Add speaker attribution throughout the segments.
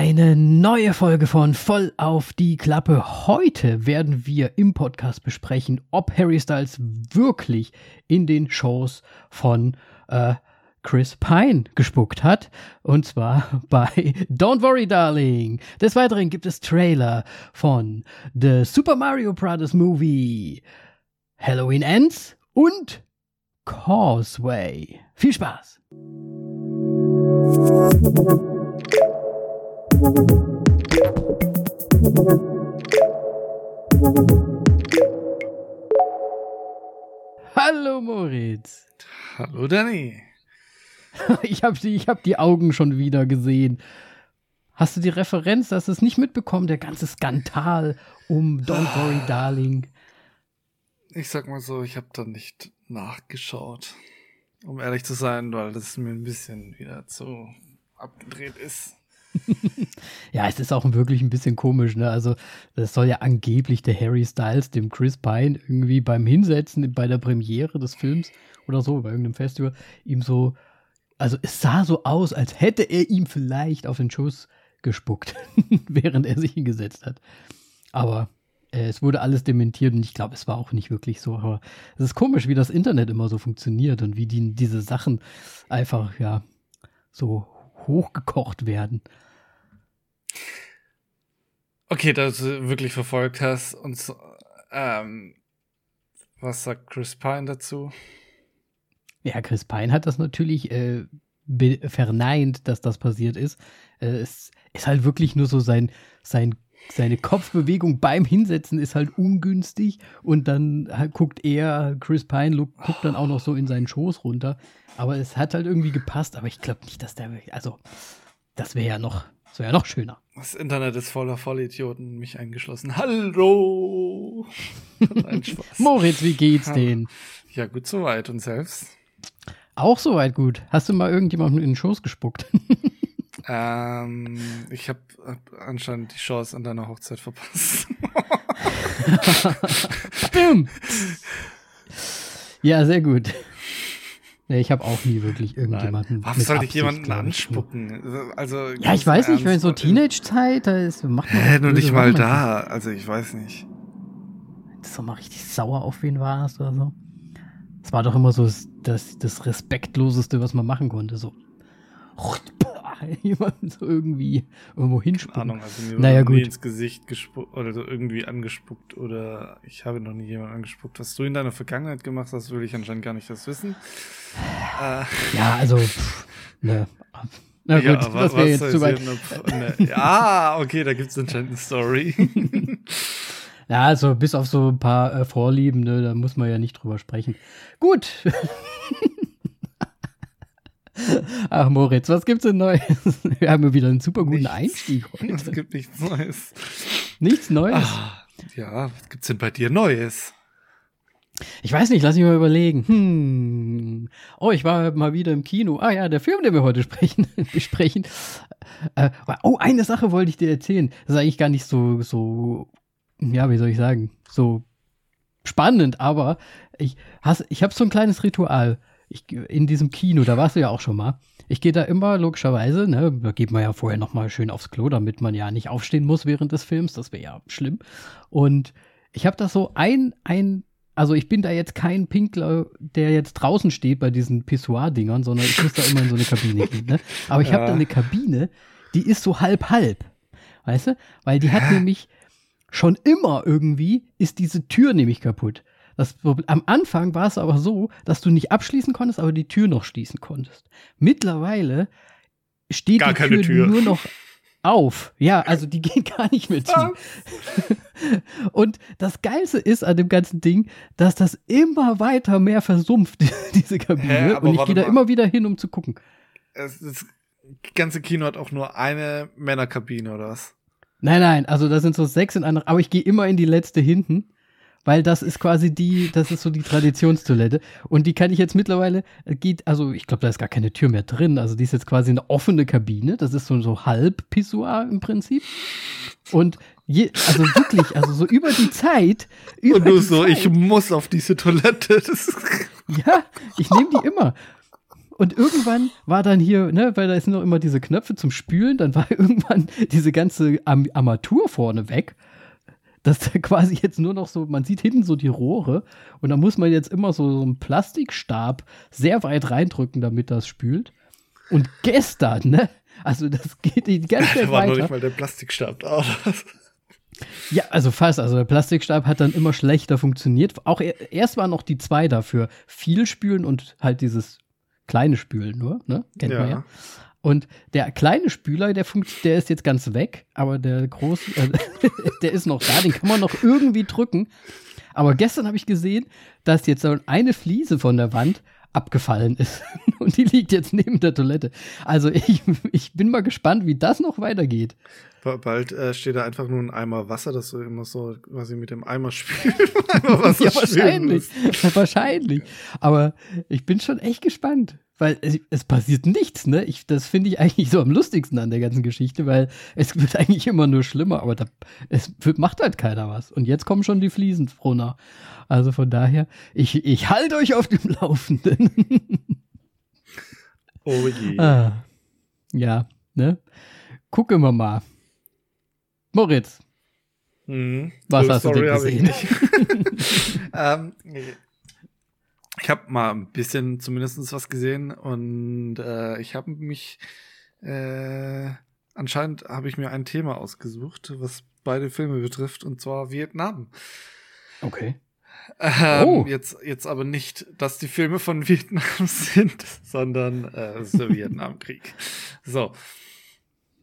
Speaker 1: Eine neue Folge von Voll auf die Klappe. Heute werden wir im Podcast besprechen, ob Harry Styles wirklich in den Shows von äh, Chris Pine gespuckt hat. Und zwar bei Don't Worry Darling. Des Weiteren gibt es Trailer von The Super Mario Bros. Movie, Halloween Ends und Causeway. Viel Spaß! Hallo Moritz.
Speaker 2: Hallo Danny.
Speaker 1: Ich habe die, hab die Augen schon wieder gesehen. Hast du die Referenz? Hast du es nicht mitbekommen? Der ganze Skandal um Don't Worry Darling.
Speaker 2: Ich sag mal so, ich habe da nicht nachgeschaut. Um ehrlich zu sein, weil das mir ein bisschen wieder zu abgedreht ist.
Speaker 1: ja, es ist auch wirklich ein bisschen komisch, ne? Also, das soll ja angeblich der Harry Styles dem Chris Pine irgendwie beim Hinsetzen bei der Premiere des Films oder so, bei irgendeinem Festival, ihm so, also es sah so aus, als hätte er ihm vielleicht auf den Schuss gespuckt, während er sich hingesetzt hat. Aber äh, es wurde alles dementiert und ich glaube, es war auch nicht wirklich so. Aber es ist komisch, wie das Internet immer so funktioniert und wie die, diese Sachen einfach, ja, so hochgekocht werden.
Speaker 2: Okay, dass du wirklich verfolgt hast und so, ähm, was sagt Chris Pine dazu?
Speaker 1: Ja, Chris Pine hat das natürlich äh, verneint, dass das passiert ist. Äh, es ist halt wirklich nur so sein, sein seine Kopfbewegung beim Hinsetzen ist halt ungünstig und dann guckt er, Chris Pine guckt dann auch noch so in seinen Schoß runter. Aber es hat halt irgendwie gepasst, aber ich glaube nicht, dass der, also das wäre ja noch, das wäre ja noch schöner.
Speaker 2: Das Internet ist voller Vollidioten, mich eingeschlossen. Hallo!
Speaker 1: Nein, Spaß. Moritz, wie geht's denn?
Speaker 2: Ja, gut soweit und selbst?
Speaker 1: Auch soweit gut. Hast du mal irgendjemanden in den Schoß gespuckt?
Speaker 2: Ähm, ich habe hab anscheinend die Chance an deiner Hochzeit verpasst.
Speaker 1: Bim! Ja, sehr gut. Nee, ich habe auch nie wirklich irgendjemanden.
Speaker 2: Warum soll ich jemanden anspucken? Also,
Speaker 1: ja, ich weiß nicht, wenn so Teenage-Zeit, da ist, macht man.
Speaker 2: Hä, nur nicht mal da. Also, ich weiß nicht.
Speaker 1: Das ist mal richtig sauer auf wen warst oder so. Das war doch immer so das, das Respektloseste, was man machen konnte. So. jemanden so irgendwie irgendwo hinspucken.
Speaker 2: Ahnung, also mir naja, gut. ins Gesicht gespuckt oder so irgendwie angespuckt oder ich habe noch nie jemanden angespuckt. Was du in deiner Vergangenheit gemacht hast, will ich anscheinend gar nicht das wissen.
Speaker 1: Äh, ja, also, pff, ne. Na gut, ja, das wäre jetzt zu weit.
Speaker 2: Eine, ne, ja, okay, da gibt es anscheinend eine Story.
Speaker 1: Ja, also bis auf so ein paar äh, Vorlieben, ne, da muss man ja nicht drüber sprechen. Gut. Ach, Moritz, was gibt's denn Neues? Wir haben ja wieder einen super guten nichts. Einstieg
Speaker 2: heute. Es gibt nichts Neues.
Speaker 1: Nichts Neues?
Speaker 2: Ah, ja, was gibt's denn bei dir Neues?
Speaker 1: Ich weiß nicht, lass mich mal überlegen. Hm. Oh, ich war mal wieder im Kino. Ah ja, der Film, den wir heute sprechen, besprechen. Äh, oh, eine Sache wollte ich dir erzählen. Das ist eigentlich gar nicht so, so, ja, wie soll ich sagen, so spannend, aber ich, ich habe so ein kleines Ritual ich, in diesem Kino, da warst du ja auch schon mal. Ich gehe da immer logischerweise, ne, da geht man ja vorher noch mal schön aufs Klo, damit man ja nicht aufstehen muss während des Films, das wäre ja schlimm. Und ich habe da so ein, ein, also ich bin da jetzt kein Pinkler, der jetzt draußen steht bei diesen Pissoir-Dingern, sondern ich muss da immer in so eine Kabine gehen, ne? Aber ich ja. habe da eine Kabine, die ist so halb-halb, weißt du? Weil die hat nämlich schon immer irgendwie, ist diese Tür nämlich kaputt. Das, am Anfang war es aber so, dass du nicht abschließen konntest, aber die Tür noch schließen konntest. Mittlerweile steht gar die Tür, Tür, nur noch auf. Ja, also die geht gar nicht mehr zu. Und das Geilste ist an dem ganzen Ding, dass das immer weiter mehr versumpft, diese Kabine. Hä, Und ich gehe da immer wieder hin, um zu gucken.
Speaker 2: Es, das ganze Kino hat auch nur eine Männerkabine, oder was?
Speaker 1: Nein, nein, also da sind so sechs in anderen, aber ich gehe immer in die letzte hinten weil das ist quasi die, das ist so die Traditionstoilette. Und die kann ich jetzt mittlerweile, äh, geht, also ich glaube, da ist gar keine Tür mehr drin. Also die ist jetzt quasi eine offene Kabine. Das ist so, so halb Pissoir im Prinzip. Und je, also wirklich, also so über die Zeit. Über
Speaker 2: Und du so, Zeit, ich muss auf diese Toilette.
Speaker 1: ja, ich nehme die immer. und irgendwann war dann hier, ne, weil da sind noch immer diese Knöpfe zum Spülen, dann war irgendwann diese ganze Am Armatur vorne weg. Dass da quasi jetzt nur noch so, man sieht hinten so die Rohre und da muss man jetzt immer so, so einen Plastikstab sehr weit reindrücken, damit das spült. Und gestern, ne? Also das geht die ganze Zeit
Speaker 2: Da war noch nicht mal der Plastikstab da.
Speaker 1: Ja, also fast. Also der Plastikstab hat dann immer schlechter funktioniert. Auch er, erst waren noch die zwei dafür. Viel spülen und halt dieses kleine Spülen nur, ne? Kennt man ja. Und der kleine Spüler, der funkt, der ist jetzt ganz weg, aber der große, äh, der ist noch da, den kann man noch irgendwie drücken. Aber gestern habe ich gesehen, dass jetzt so eine Fliese von der Wand abgefallen ist. Und die liegt jetzt neben der Toilette. Also ich, ich bin mal gespannt, wie das noch weitergeht.
Speaker 2: Ba- Bald äh, steht da einfach nur ein Eimer Wasser, dass du immer so quasi mit dem Eimer spielst. Eimer Wasser
Speaker 1: ja, wahrscheinlich.
Speaker 2: musst.
Speaker 1: wahrscheinlich. Aber ich bin schon echt gespannt. Weil es, es passiert nichts, ne? Ich, das finde ich eigentlich so am lustigsten an der ganzen Geschichte, weil es wird eigentlich immer nur schlimmer, aber da, es wird, macht halt keiner was. Und jetzt kommen schon die Fliesen runter. Also von daher, ich, ich halte euch auf dem Laufenden.
Speaker 2: Oh je.
Speaker 1: ah, ja, ne? Gucken wir mal. Moritz,
Speaker 2: Mhm.
Speaker 1: Was
Speaker 2: True
Speaker 1: hast du denn
Speaker 2: ich
Speaker 1: gesehen?
Speaker 2: nicht. ähm, ich habe mal ein bisschen zumindest was gesehen und äh, ich habe mich äh, anscheinend habe ich mir ein Thema ausgesucht, was beide Filme betrifft und zwar Vietnam.
Speaker 1: okay.
Speaker 2: Ähm,
Speaker 1: Oh.
Speaker 2: Jetzt jetzt aber nicht, dass die Filme von Vietnam sind, sondern äh, der Vietnamkrieg. So,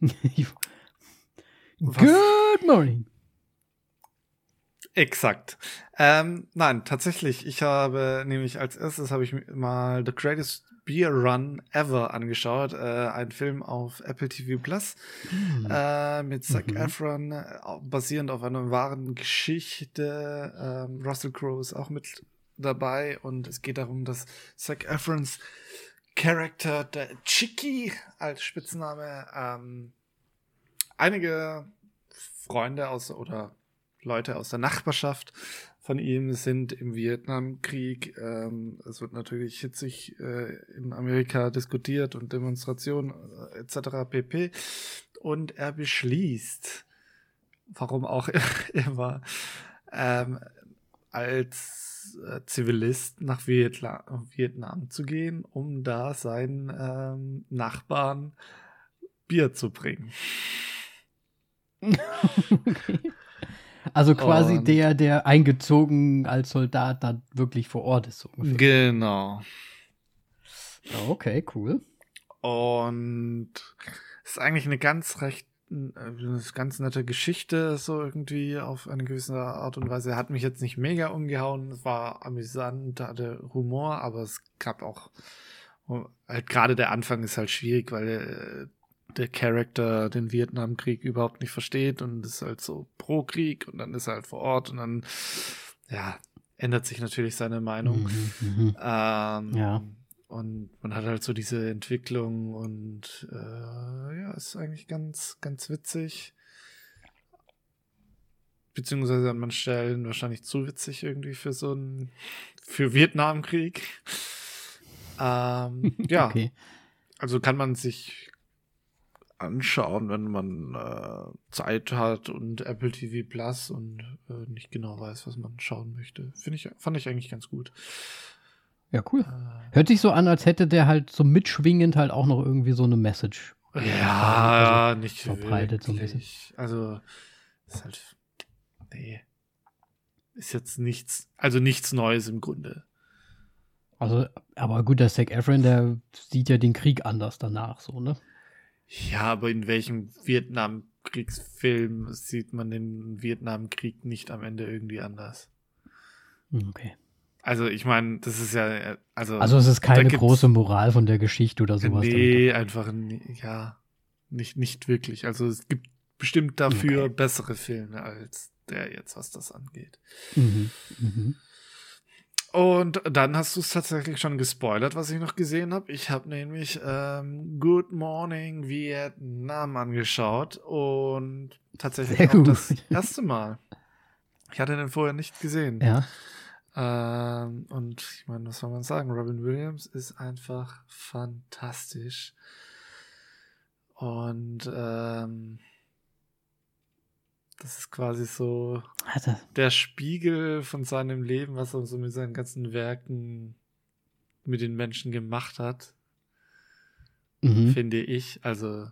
Speaker 2: Was?
Speaker 1: Good morning.
Speaker 2: Exakt. Ähm, nein, tatsächlich. Ich habe nämlich als erstes habe ich mal The Greatest Beer Run Ever angeschaut. Äh, ein Film auf Apple TV Plus äh, mit Zac
Speaker 1: Mhm.
Speaker 2: Efron, äh, basierend auf einer wahren Geschichte. Ähm, Russell Crowe ist auch mit dabei und es geht darum, dass Zac Efrons Charakter, der Chicky als Spitzname, ähm, einige Freunde aus oder Leute aus der Nachbarschaft von ihm sind im Vietnamkrieg. Ähm, es wird natürlich hitzig äh, in Amerika diskutiert und Demonstrationen äh, etc. pp. Und er beschließt, warum auch immer, ähm, als äh, Zivilist nach Vietla Vietnam zu gehen, um da seinen ähm, Nachbarn Bier zu bringen.
Speaker 1: Okay. Also quasi
Speaker 2: Und-
Speaker 1: der, der eingezogen als Soldat dann wirklich vor Ort ist. So ungefähr.
Speaker 2: Genau.
Speaker 1: Oh, okay, cool.
Speaker 2: Und es ist eigentlich eine ganz recht, äh, eine ganz nette Geschichte, so irgendwie auf eine gewisse Art und Weise. Er hat mich jetzt nicht mega umgehauen, es war amüsant, hatte Humor, aber es gab auch, halt gerade der Anfang ist halt schwierig, weil äh, der Charakter den Vietnamkrieg überhaupt nicht versteht und ist halt so pro Krieg und dann ist er halt vor Ort und dann, ja, ändert sich natürlich seine Meinung.
Speaker 1: Mhm, mhm.
Speaker 2: Ähm,
Speaker 1: Ja.
Speaker 2: Und man hat halt so diese Entwicklung und äh, ja, ist eigentlich ganz, ganz witzig. Beziehungsweise an manchen Stellen wahrscheinlich zu witzig irgendwie für so einen, für Vietnamkrieg. Ähm, ja,
Speaker 1: Okay.
Speaker 2: also kann man sich anschauen, wenn man äh, Zeit hat und Apple TV Plus und äh, nicht genau weiß, was man schauen möchte. Finde ich, fand ich eigentlich ganz gut.
Speaker 1: Ja, cool.
Speaker 2: Äh,
Speaker 1: Hört sich so an, als hätte der halt so mitschwingend halt auch noch irgendwie so eine Message.
Speaker 2: Ja, nicht
Speaker 1: verbreitet so ein
Speaker 2: wirklich. Also, ist halt, nee. Ist jetzt nichts, also nichts Neues im Grunde.
Speaker 1: Also, aber gut, der Zac Efron, der sieht ja den Krieg anders danach, so, ne?
Speaker 2: Ja, aber in welchem Vietnamkriegsfilm sieht man den Vietnamkrieg nicht am Ende irgendwie anders?
Speaker 1: Okay.
Speaker 2: Also, ich meine, das ist ja, äh, also,
Speaker 1: Also, es ist keine große Moral von der Geschichte oder sowas.
Speaker 2: nee, einfach, ja, nicht, nicht wirklich. Also, es gibt bestimmt dafür
Speaker 1: Okay.
Speaker 2: bessere Filme als der jetzt, was das angeht.
Speaker 1: Mhm. Mhm.
Speaker 2: Und dann hast du es tatsächlich schon gespoilert, was ich noch gesehen habe. Ich habe nämlich ähm, Good Morning Vietnam angeschaut und tatsächlich auch das erste Mal. Ich hatte den vorher nicht gesehen.
Speaker 1: Ja.
Speaker 2: Ähm, und ich meine, was soll man sagen? Robin Williams ist einfach fantastisch. Und ähm, das ist quasi so
Speaker 1: Hatte.
Speaker 2: der Spiegel von seinem Leben, was er so mit seinen ganzen Werken mit den Menschen gemacht hat,
Speaker 1: Mhm.
Speaker 2: finde ich. Also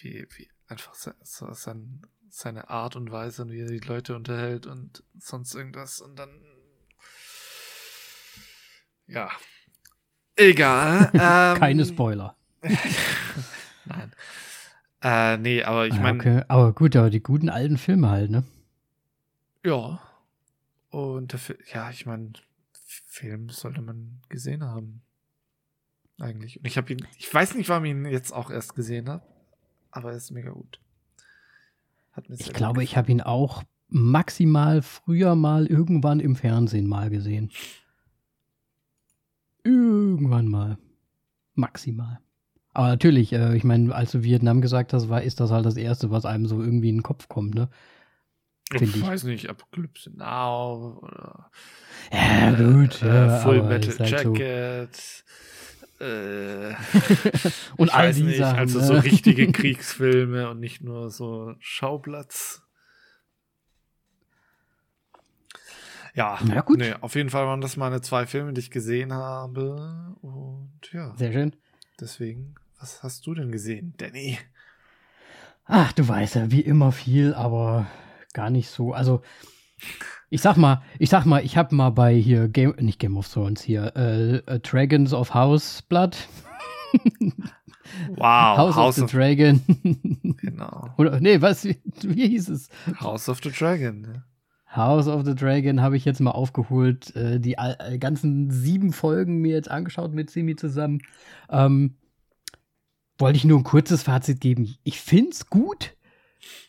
Speaker 2: wie, wie einfach so sein, seine Art und Weise, und wie er die Leute unterhält und sonst irgendwas. Und dann ja. Egal. ähm,
Speaker 1: Keine Spoiler.
Speaker 2: Nein. Äh, nee, aber ich
Speaker 1: Ah,
Speaker 2: meine,
Speaker 1: okay. Aber gut, aber die guten alten Filme halt, ne?
Speaker 2: ja. Und Fi- ja, ich meine, Film sollte man gesehen haben. Eigentlich. Und ich habe ihn, ich weiß nicht, warum ich ihn jetzt auch erst gesehen habe, aber er ist mega gut. Hat mir
Speaker 1: Ich glaube, ich
Speaker 2: gefallen.
Speaker 1: habe ihn auch maximal früher mal irgendwann im Fernsehen mal gesehen. Irgendwann mal. Maximal. Aber natürlich, äh, ich meine, als du Vietnam gesagt hast, war, ist das halt das Erste, was einem so irgendwie in den Kopf kommt, ne?
Speaker 2: Ich
Speaker 1: finde ich.
Speaker 2: weiß nicht, Apocalypse Now oder
Speaker 1: Ja, gut,
Speaker 2: äh,
Speaker 1: ja,
Speaker 2: Full Metal
Speaker 1: halt so.
Speaker 2: Jacket. Äh,
Speaker 1: Und
Speaker 2: ich
Speaker 1: all
Speaker 2: weiß nicht,
Speaker 1: Sachen.
Speaker 2: also
Speaker 1: ne?
Speaker 2: so richtige Kriegsfilme und nicht nur so Schauplatz. Ja,
Speaker 1: Na gut.
Speaker 2: Nee, auf jeden Fall waren das meine zwei Filme, die ich gesehen habe. Und ja,
Speaker 1: Sehr schön.
Speaker 2: deswegen, was hast du denn gesehen, Danny?
Speaker 1: Ach, du weißt ja, wie immer viel, aber gar nicht so. Also, ich sag mal, ich sag mal, ich habe mal bei hier Game, nicht Game of Thrones hier, äh, äh, Dragons of House Blood,
Speaker 2: Wow,
Speaker 1: House, of the Dragon.
Speaker 2: genau.
Speaker 1: Oder nee, was wie, wie hieß es?
Speaker 2: House of the Dragon.
Speaker 1: House of the Dragon habe ich jetzt mal aufgeholt, äh, die äh, ganzen sieben Folgen mir jetzt angeschaut mit Simi zusammen. Ähm, wollte ich nur ein kurzes Fazit geben. Ich find's gut.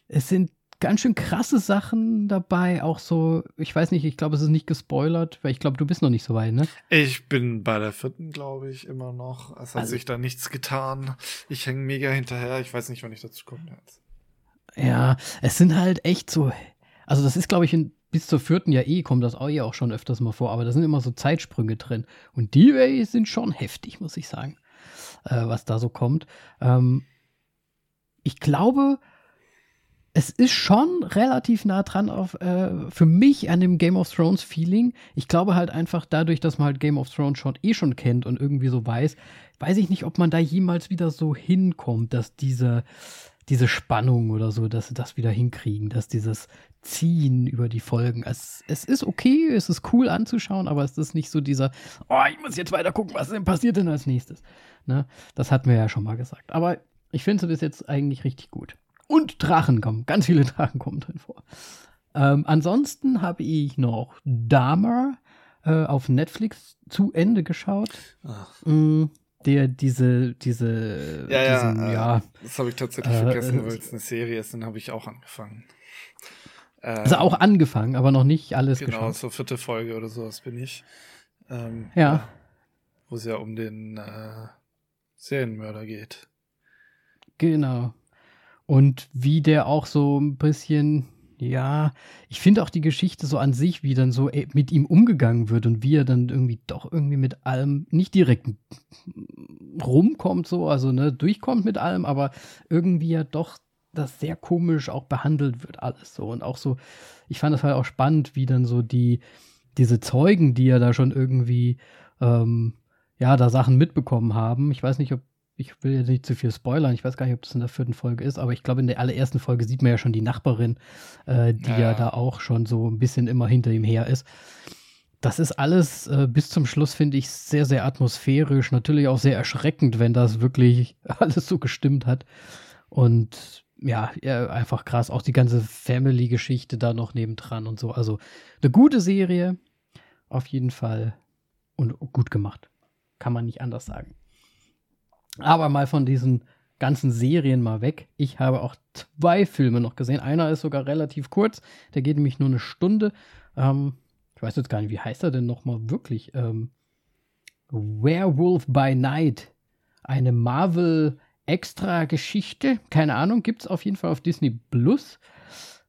Speaker 1: Es sind ganz schön krasse Sachen dabei, auch so, ich weiß nicht, ich glaube, es ist nicht gespoilert, weil ich glaube, du bist noch nicht so weit, ne?
Speaker 2: Ich bin bei der vierten, glaube ich, immer noch. Es hat
Speaker 1: Also-
Speaker 2: sich da nichts getan. Ich hänge mega hinterher. Ich weiß nicht, wann ich dazu komme jetzt.
Speaker 1: Ja, es sind halt echt so, also das ist, glaube ich, in, bis zur vierten ja eh, kommt das auch ja auch schon öfters mal vor, aber da sind immer so Zeitsprünge drin. Und die sind schon heftig, muss ich sagen, äh, was da so kommt. Ähm, ich glaube, es ist schon relativ nah dran auf, äh, für mich an dem Game of Thrones Feeling. Ich glaube halt einfach dadurch, dass man halt Game of Thrones schon eh schon kennt und irgendwie so weiß, weiß ich nicht, ob man da jemals wieder so hinkommt, dass diese, diese Spannung oder so, dass sie das wieder hinkriegen, dass dieses Ziehen über die Folgen. Es, es ist okay, es ist cool anzuschauen, aber es ist nicht so dieser, oh, ich muss jetzt weiter gucken, was denn passiert denn als nächstes. Ne? Das hatten wir ja schon mal gesagt. Aber ich finde es bis jetzt eigentlich richtig gut. Und Drachen kommen, ganz viele Drachen kommen drin vor. Ähm, ansonsten habe ich noch Dahmer äh, auf Netflix zu Ende geschaut.
Speaker 2: Ach,
Speaker 1: Mm, der diese, diese,
Speaker 2: Ja, ja,
Speaker 1: diesen,
Speaker 2: äh,
Speaker 1: ja,
Speaker 2: das habe ich tatsächlich
Speaker 1: Äh,
Speaker 2: vergessen,
Speaker 1: äh,
Speaker 2: weil es eine Serie ist. Dann habe ich auch angefangen. Äh,
Speaker 1: also auch angefangen, aber noch nicht alles
Speaker 2: Genau,
Speaker 1: geschaut.
Speaker 2: so vierte Folge oder sowas bin ich. Ähm,
Speaker 1: Ja.
Speaker 2: Wo es ja um den äh, Serienmörder geht.
Speaker 1: Genau. Und wie der auch so ein bisschen, ja, ich finde auch die Geschichte so an sich, wie dann so mit ihm umgegangen wird und wie er dann irgendwie doch irgendwie mit allem nicht direkt rumkommt, so, also ne, durchkommt mit allem, aber irgendwie ja doch das sehr komisch auch behandelt wird, alles so. Und auch so, ich fand das halt auch spannend, wie dann so die, diese Zeugen, die ja da schon irgendwie, ähm, ja, da Sachen mitbekommen haben. Ich weiß nicht, ob ich will jetzt nicht zu viel spoilern, ich weiß gar nicht, ob das in der vierten Folge ist, aber ich glaube, in der allerersten Folge sieht man ja schon die Nachbarin, äh, die ja.
Speaker 2: Ja.
Speaker 1: da auch schon so ein bisschen immer hinter ihm her ist. Das ist alles äh, bis zum Schluss, finde ich, sehr, sehr atmosphärisch, natürlich auch sehr erschreckend, wenn das wirklich alles so gestimmt hat. Und ja, ja, einfach krass, auch die ganze Family-Geschichte da noch nebendran und so. Also eine gute Serie, auf jeden Fall. Und gut gemacht. Kann man nicht anders sagen. Aber mal von diesen ganzen Serien mal weg. Ich habe auch zwei Filme noch gesehen. Einer ist sogar relativ kurz. Der geht nämlich nur eine Stunde. Ähm, ich weiß jetzt gar nicht, wie heißt er denn nochmal wirklich? Ähm, Werewolf by Night. Eine Marvel extra Geschichte. Keine Ahnung, gibt es auf jeden Fall auf Disney Plus.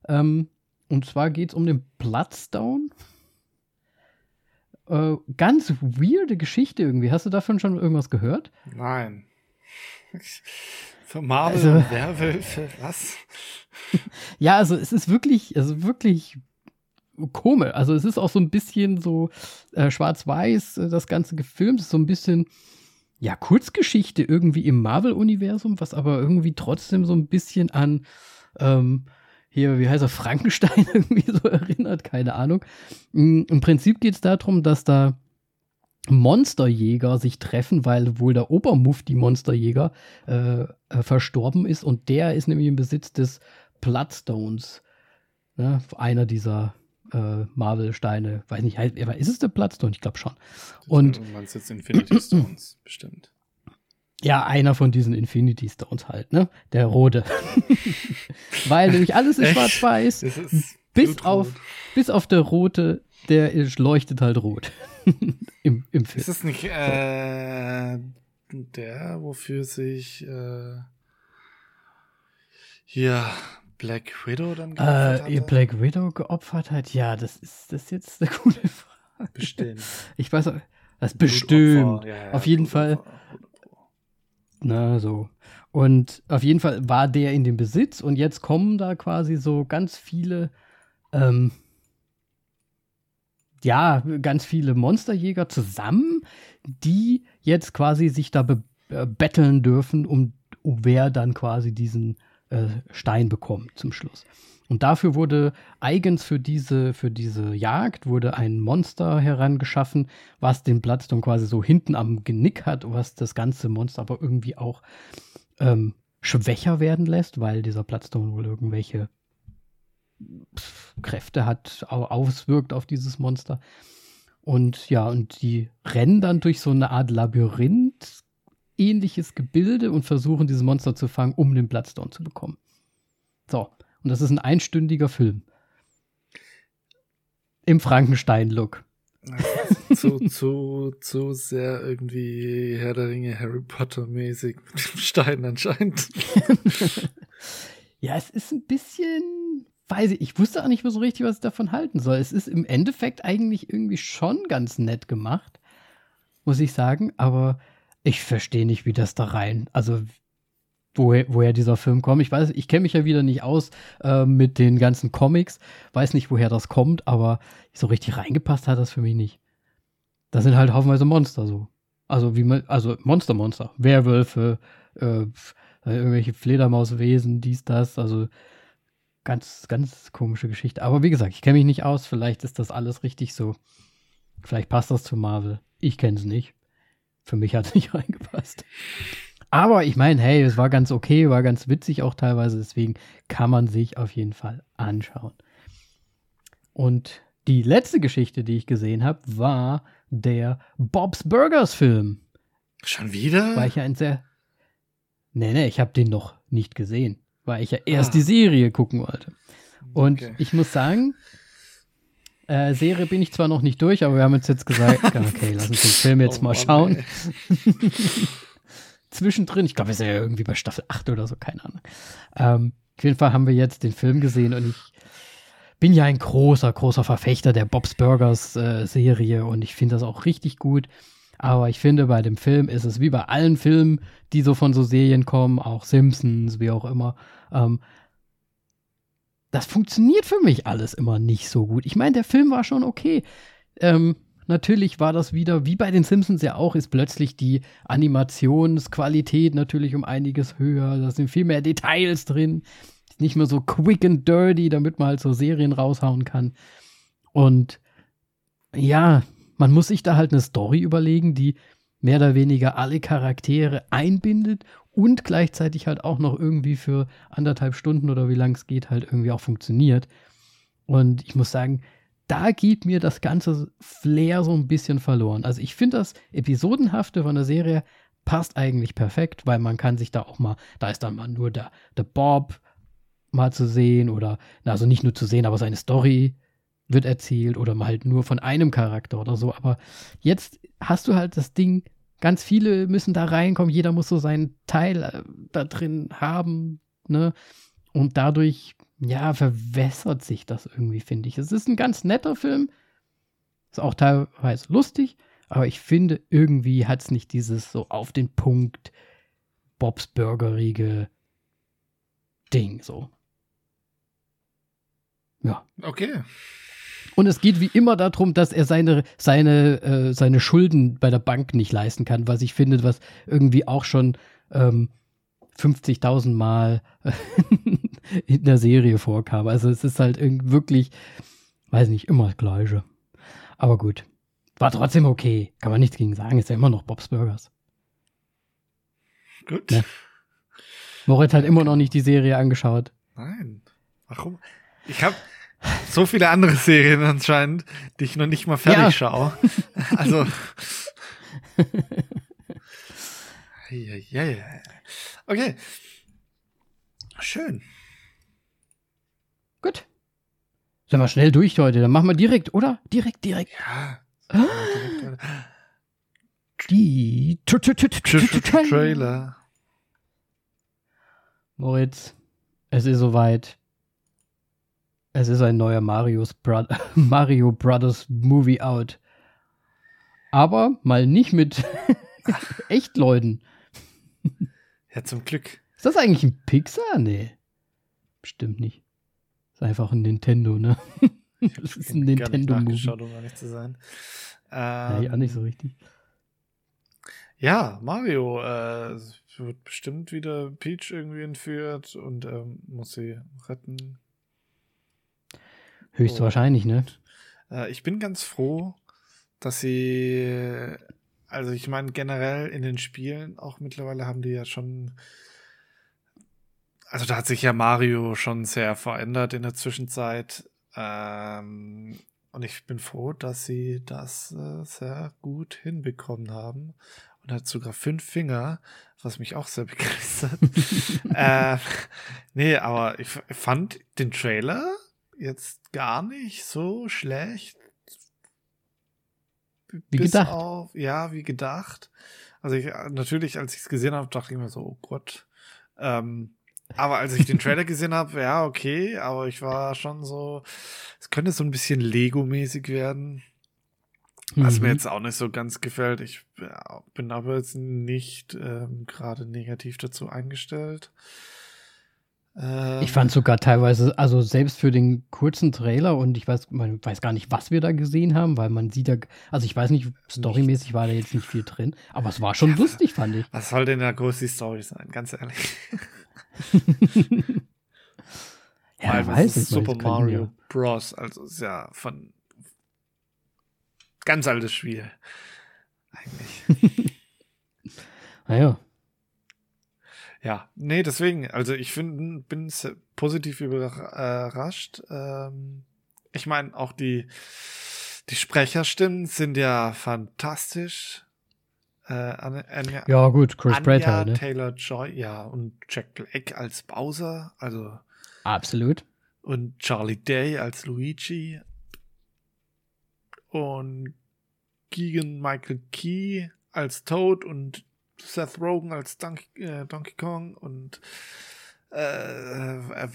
Speaker 1: Ähm, und zwar geht es um den Bloodstone. äh, ganz weirde Geschichte irgendwie. Hast du davon schon irgendwas gehört?
Speaker 2: Nein. Für Marvel
Speaker 1: Also-
Speaker 2: und Werwölfe, was?
Speaker 1: Ja, also es ist wirklich, also wirklich komisch. Also es ist auch so ein bisschen so äh, schwarz-weiß, äh, das Ganze gefilmt. Es ist so ein bisschen, ja, Kurzgeschichte irgendwie im Marvel-Universum, was aber irgendwie trotzdem so ein bisschen an, ähm, hier, wie heißt er, Frankenstein irgendwie so erinnert, keine Ahnung. Mm, Im Prinzip geht es darum, dass da Monsterjäger sich treffen, weil wohl der Obermufti Monsterjäger äh, äh, verstorben ist und der ist nämlich im Besitz des Bloodstones. Ne? Einer dieser äh, Marvel-Steine. Weiß nicht, ist es der Bloodstone? Ich glaube schon. Und
Speaker 2: Du meinst jetzt Infinity Stones, bestimmt.
Speaker 1: ja, einer von diesen Infinity Stones halt, ne? Der rote. weil nämlich alles ist schwarz-weiß,
Speaker 2: ist
Speaker 1: bis auf, bis auf der rote, der ist, leuchtet halt rot. Im, Im Film.
Speaker 2: Ist es nicht äh, der, wofür sich äh, hier Black Widow dann geopfert
Speaker 1: Äh, ihr
Speaker 2: hatte?
Speaker 1: Black Widow geopfert hat? Ja, das ist das ist jetzt eine gute Frage.
Speaker 2: Bestimmt.
Speaker 1: Ich weiß, auch- das bestimmt.
Speaker 2: Ja, ja,
Speaker 1: Auf jeden Fall. Na, so. Und auf jeden Fall war der in dem Besitz und jetzt kommen da quasi so ganz viele, ähm, ja, ganz viele Monsterjäger zusammen, die jetzt quasi sich da be äh, betteln dürfen, um, um wer dann quasi diesen äh, Stein bekommt zum Schluss. Und dafür wurde eigens für diese, für diese Jagd wurde ein Monster herangeschaffen, was den Bloodstone quasi so hinten am Genick hat, was das ganze Monster aber irgendwie auch ähm, schwächer werden lässt, weil dieser Bloodstone wohl irgendwelche Kräfte hat, au auswirkt auf dieses Monster. Und ja, und die rennen dann durch so eine Art Labyrinth, ähnliches Gebilde und versuchen, dieses Monster zu fangen, um den Bloodstone zu bekommen. So, und das ist ein einstündiger Film. Im Frankenstein-Look.
Speaker 2: zu, zu, zu sehr irgendwie Herr der Ringe, Harry Potter mäßig mit dem Stein anscheinend.
Speaker 1: Ja, es ist ein bisschen, weiß ich, ich wusste auch nicht mehr so richtig, was ich davon halten soll. Es ist im Endeffekt eigentlich irgendwie schon ganz nett gemacht, muss ich sagen, aber ich verstehe nicht, wie das da rein, also woher, woher dieser Film kommt. Ich weiß, ich kenne mich ja wieder nicht aus äh, mit den ganzen Comics, weiß nicht, woher das kommt, aber so richtig reingepasst hat das für mich nicht. Das sind halt haufenweise Monster so. Also wie man, also Monster, Monster, Werwölfe, äh, irgendwelche Fledermauswesen, dies, das, also ganz, ganz komische Geschichte. Aber wie gesagt, ich kenne mich nicht aus, vielleicht ist das alles richtig so. Vielleicht passt das zu Marvel. Ich kenne es nicht. Für mich hat es nicht reingepasst. Aber ich meine, hey, es war ganz okay, war ganz witzig auch teilweise, deswegen kann man sich auf jeden Fall anschauen. Und die letzte Geschichte, die ich gesehen habe, war der Bob's Burgers Film.
Speaker 2: Schon wieder?
Speaker 1: Weil ich ja ein sehr. Nee, nee, ich habe den noch nicht gesehen, weil ich ja erst
Speaker 2: Ah.
Speaker 1: die Serie gucken wollte. Und
Speaker 2: Okay.
Speaker 1: ich muss sagen, äh, Serie bin ich zwar noch nicht durch, aber wir haben uns jetzt gesagt, okay, lass uns den Film jetzt
Speaker 2: Oh
Speaker 1: mal
Speaker 2: Mann,
Speaker 1: schauen. Zwischendrin, ich glaube, wir sind ja irgendwie bei Staffel 8 oder so, keine Ahnung. Ähm, auf jeden Fall haben wir jetzt den Film gesehen und ich bin ja ein großer, großer Verfechter der Bob's Burgers äh, Serie und ich finde das auch richtig gut. Aber ich finde, bei dem Film ist es wie bei allen Filmen, die so von so Serien kommen, auch Simpsons, wie auch immer. Ähm, das funktioniert für mich alles immer nicht so gut. Ich meine, der Film war schon okay. Ähm, natürlich war das wieder, wie bei den Simpsons ja auch, ist plötzlich die Animationsqualität natürlich um einiges höher. Da sind viel mehr Details drin. Ist nicht mehr so quick and dirty, damit man halt so Serien raushauen kann. Und ja, man muss sich da halt eine Story überlegen, die mehr oder weniger alle Charaktere einbindet und gleichzeitig halt auch noch irgendwie für anderthalb Stunden oder wie lang es geht, halt irgendwie auch funktioniert. Und ich muss sagen, da geht mir das ganze Flair so ein bisschen verloren. Also ich finde das Episodenhafte von der Serie passt eigentlich perfekt, weil man kann sich da auch mal, da ist dann mal nur der, der Bob mal zu sehen oder, also nicht nur zu sehen, aber seine Story wird erzählt oder mal halt nur von einem Charakter oder so. Aber jetzt hast du halt das Ding, ganz viele müssen da reinkommen, jeder muss so seinen Teil äh, da drin haben, ne? Und dadurch, ja, verwässert sich das irgendwie, finde ich. Es ist ein ganz netter Film, Ist auch teilweise lustig, aber ich finde, irgendwie hat es nicht dieses so auf den Punkt Bobs Burgerige Ding so. Ja.
Speaker 2: Okay.
Speaker 1: Und es geht wie immer darum, dass er seine, seine, äh, seine Schulden bei der Bank nicht leisten kann, was ich finde, was irgendwie auch schon ähm, 50.000 Mal in der Serie vorkam. Also es ist halt irgendwie wirklich, weiß nicht, immer das Gleiche. Aber gut. War trotzdem okay. Kann man nichts gegen sagen. Ist ja immer noch Bob's Burgers.
Speaker 2: Gut.
Speaker 1: Ne? Moritz hat immer noch nicht die Serie angeschaut.
Speaker 2: Nein. Warum? Ich habe so viele andere Serien anscheinend, die ich noch nicht mal fertig
Speaker 1: Ja.
Speaker 2: schaue. Also. Okay. Schön.
Speaker 1: Gut. Sind wir schnell durch heute. Dann machen wir direkt, oder? Direkt, direkt.
Speaker 2: Ja.
Speaker 1: Ah. Die Tra- Tra- Tra-
Speaker 2: Trailer.
Speaker 1: Moritz, es ist soweit. Es ist ein neuer Marios Bro Mario Brothers Movie out. Aber mal nicht mit Echtleuten.
Speaker 2: Ja, zum Glück.
Speaker 1: Ist das eigentlich ein Pixar? Nee. Bestimmt nicht. Ist einfach ein Nintendo, ne? Das ist ein Nintendo-Movie.
Speaker 2: um ehrlich zu sein.
Speaker 1: Ja,
Speaker 2: Ähm,
Speaker 1: ja, nicht so richtig.
Speaker 2: Ja, Mario äh, wird bestimmt wieder Peach irgendwie entführt und ähm, muss sie retten.
Speaker 1: Höchstwahrscheinlich, ne?
Speaker 2: Äh, ich bin ganz froh, dass sie, also ich meine generell in den Spielen auch mittlerweile haben die ja schon, also da hat sich ja Mario schon sehr verändert in der Zwischenzeit. Ähm, und ich bin froh, dass sie das äh, sehr gut hinbekommen haben. Und hat sogar fünf Finger, was mich auch sehr begeistert. äh, nee, aber ich fand den Trailer jetzt gar nicht so schlecht.
Speaker 1: Wie
Speaker 2: bis
Speaker 1: gedacht.
Speaker 2: Auf, ja, wie gedacht. Also ich, natürlich, als ich es gesehen habe, dachte ich mir so, oh Gott. Ähm, aber als ich den Trailer gesehen habe, ja, okay, aber ich war schon so, es könnte so ein bisschen Lego-mäßig werden. Was mir
Speaker 1: Mhm.
Speaker 2: jetzt auch nicht so ganz gefällt. Ich bin aber jetzt nicht ähm, gerade negativ dazu eingestellt. Ähm,
Speaker 1: Ich fand sogar teilweise, also selbst für den kurzen Trailer und ich weiß, man weiß gar nicht, was wir da gesehen haben, weil man sieht da, also ich weiß nicht, storymäßig war da jetzt nicht viel drin, aber es war schon lustig, fand ich.
Speaker 2: Was soll denn da groß die Story sein, ganz ehrlich?
Speaker 1: Ja,
Speaker 2: Weil
Speaker 1: weiß ich
Speaker 2: Super Mario Bros. Also ist ja von ganz altes Spiel. Eigentlich.
Speaker 1: Naja,
Speaker 2: Ja, nee, deswegen, also ich find, bin positiv überrascht. Ähm, ich meine, auch die, die Sprecherstimmen sind ja fantastisch. Äh, Anja, Anja,
Speaker 1: ja gut, Chris Pratt
Speaker 2: Anja
Speaker 1: halt, ne?
Speaker 2: Taylor Joy, ja, und Jack Black als Bowser, also
Speaker 1: Absolut.
Speaker 2: und Charlie Day als Luigi und Keegan Michael Key als Toad und Seth Rogen als Donkey, äh, Donkey Kong und äh, äh,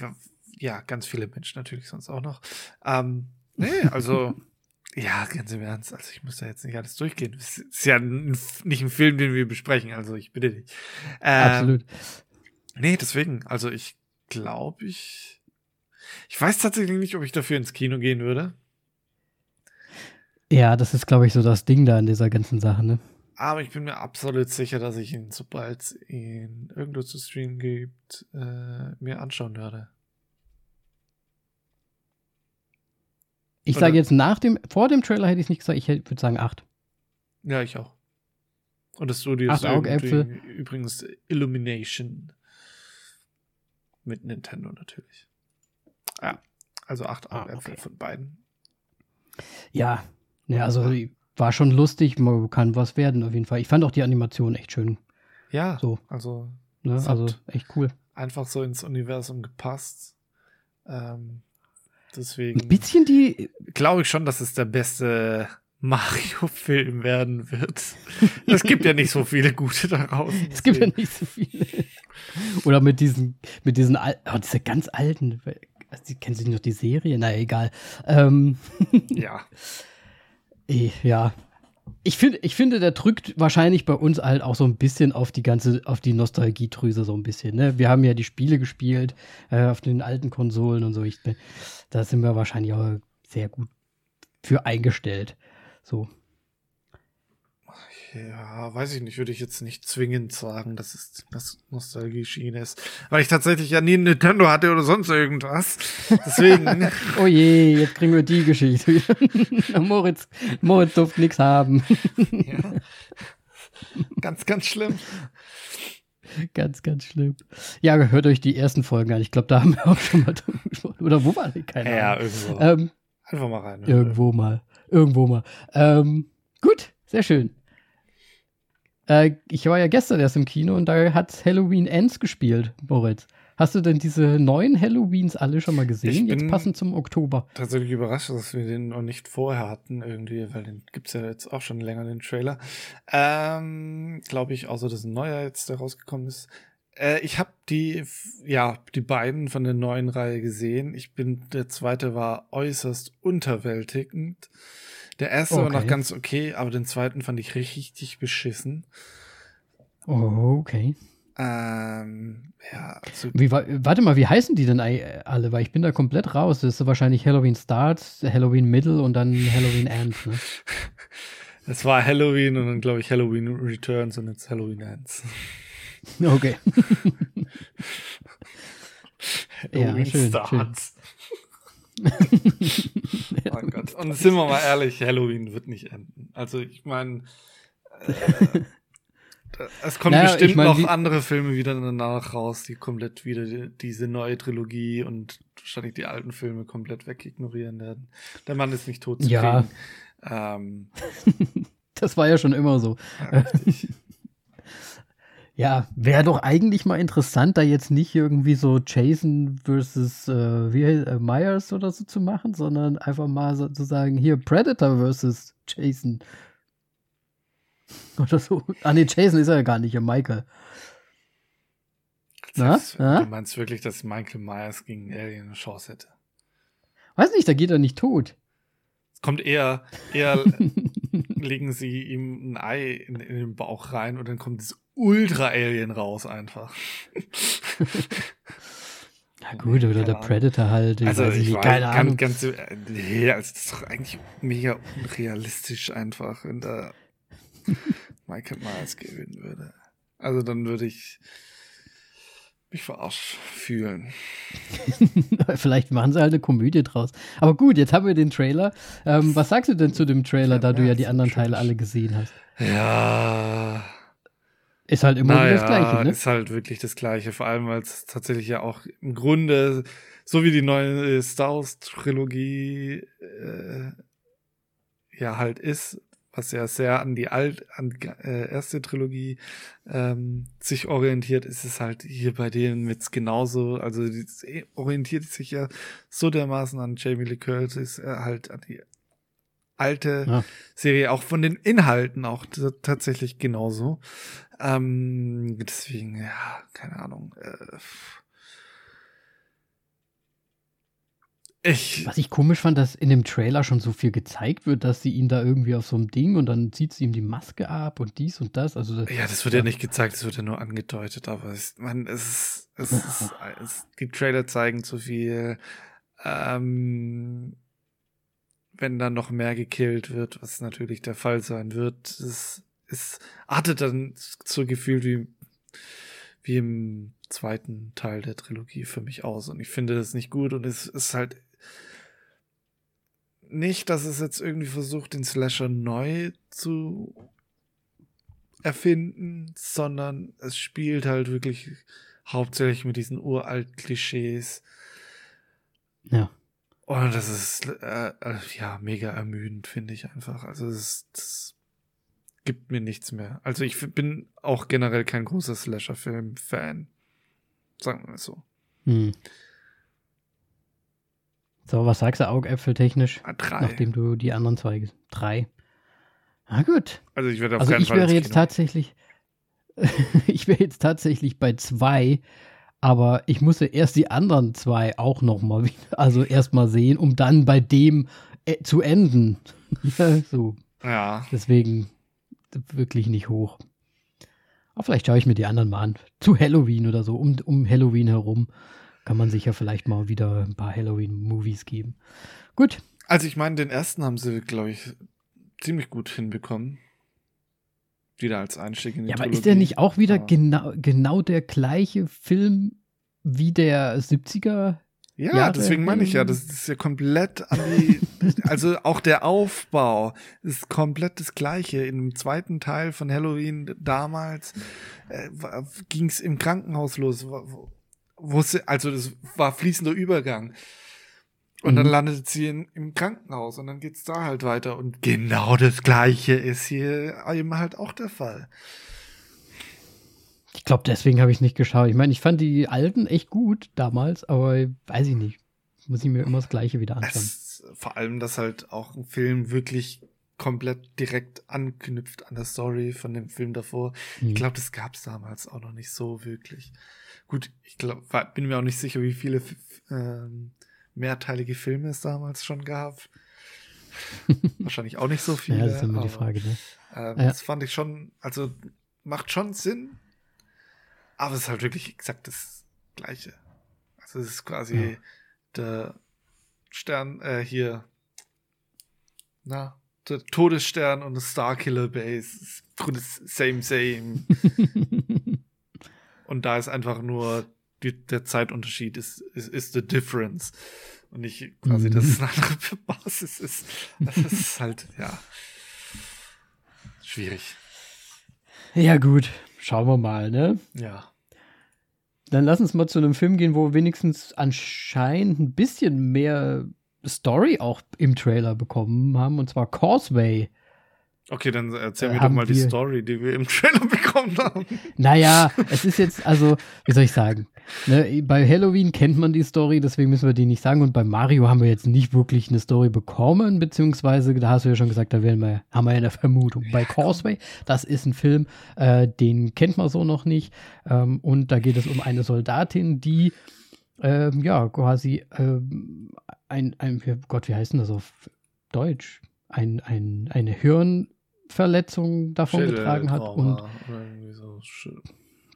Speaker 2: ja, ganz viele Menschen natürlich sonst auch noch. Ähm, nee, also ja, ganz im Ernst, also ich muss da jetzt nicht alles durchgehen. Es ist ja n- nicht ein Film, den wir besprechen, also ich bitte dich. Ähm,
Speaker 1: Absolut.
Speaker 2: Nee, deswegen, also ich glaube, ich. Ich weiß tatsächlich nicht, ob ich dafür ins Kino gehen würde.
Speaker 1: Ja, das ist, glaube ich, so das Ding da an dieser ganzen Sache, ne?
Speaker 2: Aber ich bin mir absolut sicher, dass ich ihn, sobald es ihn irgendwo zu streamen gibt, äh, mir anschauen werde.
Speaker 1: Ich
Speaker 2: Oder-
Speaker 1: sage jetzt nach dem, vor dem Trailer hätte ich es nicht gesagt, ich würde sagen acht.
Speaker 2: Ja, ich auch. Und das Studio ist übrigens Illumination. Mit Nintendo natürlich. Ja, also acht
Speaker 1: Ah,
Speaker 2: Augäpfel
Speaker 1: okay.
Speaker 2: von beiden.
Speaker 1: Ja, ne, also war schon lustig, man kann was werden auf jeden Fall. Ich fand auch die Animation echt schön,
Speaker 2: Ja,
Speaker 1: So.
Speaker 2: also
Speaker 1: ne? Also echt cool.
Speaker 2: einfach so ins Universum gepasst. Ähm,
Speaker 1: Ein
Speaker 2: deswegen.
Speaker 1: bisschen die,
Speaker 2: glaube ich schon, dass es der beste Mario-Film werden wird. Es gibt ja nicht so viele gute da draußen.
Speaker 1: es gibt ja nicht so viele. Oder mit diesen, mit diesen, al- oh, diese ganz alten, also, kennen Sie noch die Serie? Naja, egal. Ähm,
Speaker 2: ja.
Speaker 1: Ja. Ich finde, ich finde, der drückt wahrscheinlich bei uns halt auch so ein bisschen auf die ganze, auf die Nostalgiedrüse so ein bisschen. Ne? Wir haben ja die Spiele gespielt äh, auf den alten Konsolen und so. Ich, da sind wir wahrscheinlich auch sehr gut für eingestellt. So.
Speaker 2: Ja, weiß ich nicht, würde ich jetzt nicht zwingend sagen, dass es das Nostalgie-Schiene ist. Weil ich tatsächlich ja nie ein Nintendo hatte oder sonst irgendwas. Deswegen.
Speaker 1: oh je, jetzt kriegen wir die Geschichte. Moritz, Moritz durfte nichts haben.
Speaker 2: ja. Ganz, ganz schlimm.
Speaker 1: Ganz, ganz schlimm. Ja, hört euch die ersten Folgen an. Ich glaube, da haben wir auch schon mal drüber gesprochen. Oder wo war die? Keine
Speaker 2: ja,
Speaker 1: Ahnung.
Speaker 2: irgendwo.
Speaker 1: Ähm,
Speaker 2: Einfach mal rein.
Speaker 1: irgendwo mal. Irgendwo mal. Ähm, gut, sehr schön. Äh, ich war ja gestern erst im Kino und da hat Halloween Ends gespielt, Moritz. Hast du denn diese neuen Halloweens alle schon mal gesehen? Jetzt passend zum Oktober.
Speaker 2: Tatsächlich überrascht, dass wir den noch nicht vorher hatten, irgendwie, weil den gibt's ja jetzt auch schon länger, den Trailer. Ähm, glaube ich, außer dass ein neuer jetzt da rausgekommen ist. Äh, ich habe die, ja, die beiden von der neuen Reihe gesehen. Ich bin, der zweite war äußerst unterwältigend. Der erste war noch
Speaker 1: Okay.
Speaker 2: ganz okay, aber den zweiten fand ich richtig beschissen.
Speaker 1: Oh, okay.
Speaker 2: Ähm, ja, also
Speaker 1: Wie, wa- warte mal, wie heißen die denn alle? Weil ich bin da komplett raus. Das ist wahrscheinlich Halloween Start, Halloween Middle und dann Halloween End. Ne?
Speaker 2: es war Halloween und dann glaube ich Halloween Returns und jetzt Halloween Ends.
Speaker 1: Okay. Ja,
Speaker 2: Halloween
Speaker 1: schön,
Speaker 2: Starts. Gott. Und sind wir mal ehrlich, Halloween wird nicht enden. Also ich meine, äh, es kommen
Speaker 1: Naja,
Speaker 2: bestimmt
Speaker 1: ich mein,
Speaker 2: noch andere Filme wieder danach raus, die komplett wieder die, diese neue Trilogie und wahrscheinlich die alten Filme komplett wegignorieren werden. Der Mann ist nicht tot zu
Speaker 1: Ja.
Speaker 2: kriegen. Ähm,
Speaker 1: Das war ja schon immer so.
Speaker 2: ja.
Speaker 1: Ja, wäre doch eigentlich mal interessant, da jetzt nicht irgendwie so Jason versus äh, wie, äh, Myers oder so zu machen, sondern einfach mal so zu sagen, hier Predator versus Jason. Oder so. Ah, nee, Jason ist er ja gar nicht, ja Michael.
Speaker 2: Das-
Speaker 1: Na?
Speaker 2: Du meinst wirklich, dass Michael Myers gegen Alien eine Chance hätte?
Speaker 1: Weiß nicht, da geht er nicht tot.
Speaker 2: Es kommt eher, eher legen sie ihm ein Ei in, in den Bauch rein und dann kommt das Ultra-Alien raus einfach.
Speaker 1: Na gut, oder der. Predator halt.
Speaker 2: Also
Speaker 1: weiß
Speaker 2: ich
Speaker 1: nicht, keine
Speaker 2: ganz,
Speaker 1: Ahnung.
Speaker 2: ganz, äh, nee, also das ist doch eigentlich mega unrealistisch einfach, wenn da Michael Myers gewinnen würde. Also dann würde ich mich verarscht fühlen.
Speaker 1: Vielleicht machen sie halt eine Komödie draus. Aber gut, jetzt haben wir den Trailer. Ähm, was sagst du denn zu dem Trailer, da du ja die anderen Teile alle gesehen hast?
Speaker 2: Ja,
Speaker 1: Ist halt immer
Speaker 2: naja,
Speaker 1: das Gleiche, ne?
Speaker 2: ist halt wirklich das Gleiche, vor allem weil es tatsächlich ja auch im Grunde, so wie die neue äh, Star Wars Trilogie äh, ja halt ist, was ja sehr an die alt, an die äh, erste Trilogie ähm, sich orientiert, ist es halt hier bei denen jetzt genauso, also die, es orientiert sich ja so dermaßen an Jamie Lee Curtis, äh, halt an die alte
Speaker 1: Ja.
Speaker 2: Serie, auch von den Inhalten auch tatsächlich genauso. Ähm, deswegen, ja, keine Ahnung. Äh, ich,
Speaker 1: Was ich komisch fand, dass in dem Trailer schon so viel gezeigt wird, dass sie ihn da irgendwie auf so einem Ding und dann zieht sie ihm die Maske ab und dies und das. Also
Speaker 2: ja, das wird ja nicht gezeigt, das wird ja nur angedeutet, aber es, man, es ist, es ist, es, die Trailer zeigen zu viel. Ähm, wenn dann noch mehr gekillt wird, was natürlich der Fall sein wird, es, es artet dann so gefühlt wie, wie im zweiten Teil der Trilogie für mich aus. Und ich finde das nicht gut und es ist halt nicht, dass es jetzt irgendwie versucht, den Slasher neu zu erfinden, sondern es spielt halt wirklich hauptsächlich mit diesen uralt Klischees.
Speaker 1: ja.
Speaker 2: Und das ist äh, äh, ja mega ermüdend, finde ich einfach. Also es, das gibt mir nichts mehr. Also ich bin auch generell kein großer Slasher-Film-Fan. Sagen wir mal so.
Speaker 1: Hm. So, was sagst du augäpfeltechnisch,
Speaker 2: Ah, drei.
Speaker 1: nachdem du die anderen zwei drei. Na gut.
Speaker 2: also ich werde auf
Speaker 1: Also
Speaker 2: keinen
Speaker 1: ich
Speaker 2: Fall
Speaker 1: wäre jetzt
Speaker 2: Kino.
Speaker 1: tatsächlich, ich wäre jetzt tatsächlich bei zwei, aber ich musste erst die anderen zwei auch noch mal also erst mal sehen, um dann bei dem äh, zu enden. ja, so.
Speaker 2: Ja.
Speaker 1: Deswegen wirklich nicht hoch. Aber vielleicht schaue ich mir die anderen mal an. Zu Halloween oder so. Um, um Halloween herum kann man sich ja vielleicht mal wieder ein paar Halloween-Movies geben. Gut.
Speaker 2: Also ich meine, den ersten haben sie, glaube ich, ziemlich gut hinbekommen. Wieder als Einstieg in die
Speaker 1: Ja, aber
Speaker 2: Trilogie.
Speaker 1: ist der nicht auch wieder
Speaker 2: Aber-
Speaker 1: genau, genau der gleiche Film wie der 70er?
Speaker 2: Ja,
Speaker 1: Jahre
Speaker 2: deswegen meine ich ja, das ist ja komplett an die, also auch der Aufbau ist komplett das gleiche. Im zweiten Teil von Halloween damals äh, ging es im Krankenhaus los, wo, also das war fließender Übergang. Und dann
Speaker 1: Mhm.
Speaker 2: landet sie in, im Krankenhaus und dann geht's da halt weiter. Und genau das gleiche ist hier eben halt auch der Fall.
Speaker 1: Ich glaube, deswegen habe ich nicht geschaut. Ich meine, ich fand die alten echt gut damals, aber weiß ich nicht. Muss ich mir immer das Gleiche wieder anschauen.
Speaker 2: Es, vor allem, dass halt auch ein Film wirklich komplett direkt anknüpft an der Story von dem Film davor.
Speaker 1: Hm.
Speaker 2: Ich glaube, das gab es damals auch noch nicht so wirklich. Gut, ich glaube, bin mir auch nicht sicher, wie viele ähm, mehrteilige Filme es damals schon gab. Wahrscheinlich auch nicht so viele.
Speaker 1: ja, das ist immer die
Speaker 2: aber,
Speaker 1: Frage. Ne?
Speaker 2: Ähm,
Speaker 1: Ja.
Speaker 2: Das fand ich schon, also macht schon Sinn, aber es ist halt wirklich exakt das Gleiche. Also es ist quasi
Speaker 1: Ja.
Speaker 2: der Stern, äh, hier, na, der Todesstern und das Starkiller Base. das Same, same. und da ist einfach nur die, der Zeitunterschied ist, ist, ist the difference. Und nicht quasi, dass es eine andere Basis ist. Das ist halt, ja. Schwierig.
Speaker 1: ja, gut. Schauen wir mal, ne?
Speaker 2: Ja.
Speaker 1: Dann lass uns mal zu einem Film gehen, wo wir wenigstens anscheinend ein bisschen mehr Story auch im Trailer bekommen haben, und zwar Causeway.
Speaker 2: Okay, dann erzähl
Speaker 1: Äh,
Speaker 2: mir doch mal die Story, die wir im Trailer bekommen haben.
Speaker 1: Naja, es ist jetzt, also, wie soll ich sagen? Ne, bei Halloween kennt man die Story, deswegen müssen wir die nicht sagen. Und bei Mario haben wir jetzt nicht wirklich eine Story bekommen, beziehungsweise, da hast du ja schon gesagt, da werden wir, haben wir ja eine Vermutung. Bei Causeway, das ist ein Film, äh, den kennt man so noch nicht. Ähm, und da geht es um eine Soldatin, die, ähm, ja, quasi ähm, ein, ein, Gott, wie heißt denn das auf Deutsch? Ein, ein, eine Hirnverletzung davon getragen hat und
Speaker 2: so.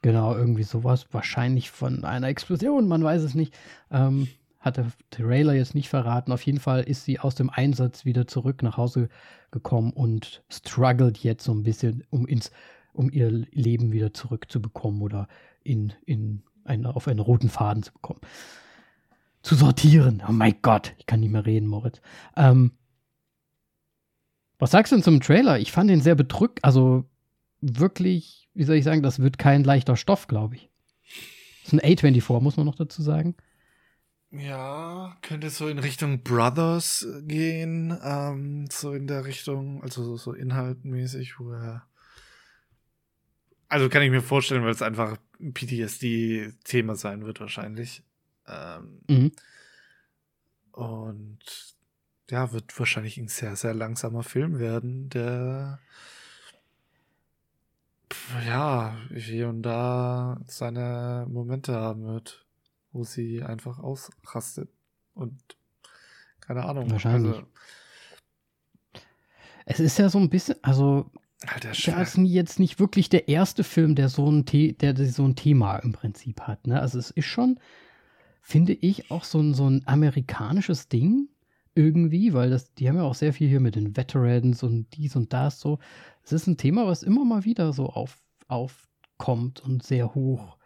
Speaker 1: Genau, irgendwie sowas. Wahrscheinlich von einer Explosion, man weiß es nicht. Ähm, hat der Trailer jetzt nicht verraten. Auf jeden Fall ist sie aus dem Einsatz wieder zurück nach Hause gekommen und struggelt jetzt so ein bisschen, um ins, um ihr Leben wieder zurückzubekommen oder in, in einen, auf einen roten Faden zu bekommen. Zu sortieren. Oh mein Gott, ich kann nicht mehr reden, Moritz. Ähm, was sagst du denn zum Trailer? Ich fand den sehr bedrückt, also wirklich, wie soll ich sagen, das wird kein leichter Stoff, glaube ich. Das ist ein A24, muss man noch dazu sagen.
Speaker 2: Ja, könnte so in Richtung Brothers gehen, ähm, so in der Richtung, also so, so inhaltmäßig, wo er. Also kann ich mir vorstellen, weil es einfach ein PTSD-Thema sein wird, wahrscheinlich. Ähm,
Speaker 1: Mhm.
Speaker 2: Und ja, wird wahrscheinlich ein sehr, sehr langsamer Film werden, der ja, hier und da seine Momente haben wird, wo sie einfach ausrastet und keine Ahnung.
Speaker 1: Wahrscheinlich.
Speaker 2: Also,
Speaker 1: Es ist ja so ein bisschen, also
Speaker 2: der
Speaker 1: der
Speaker 2: Schwer.
Speaker 1: ist jetzt nicht wirklich der erste Film, der so ein, The der so ein Thema im Prinzip hat. Ne? Also es ist schon, finde ich, auch so ein, so ein amerikanisches Ding irgendwie, weil das, die haben ja auch sehr viel hier mit den Veterans und dies und das so. Es ist ein Thema, was immer mal wieder so auf, aufkommt und sehr hoch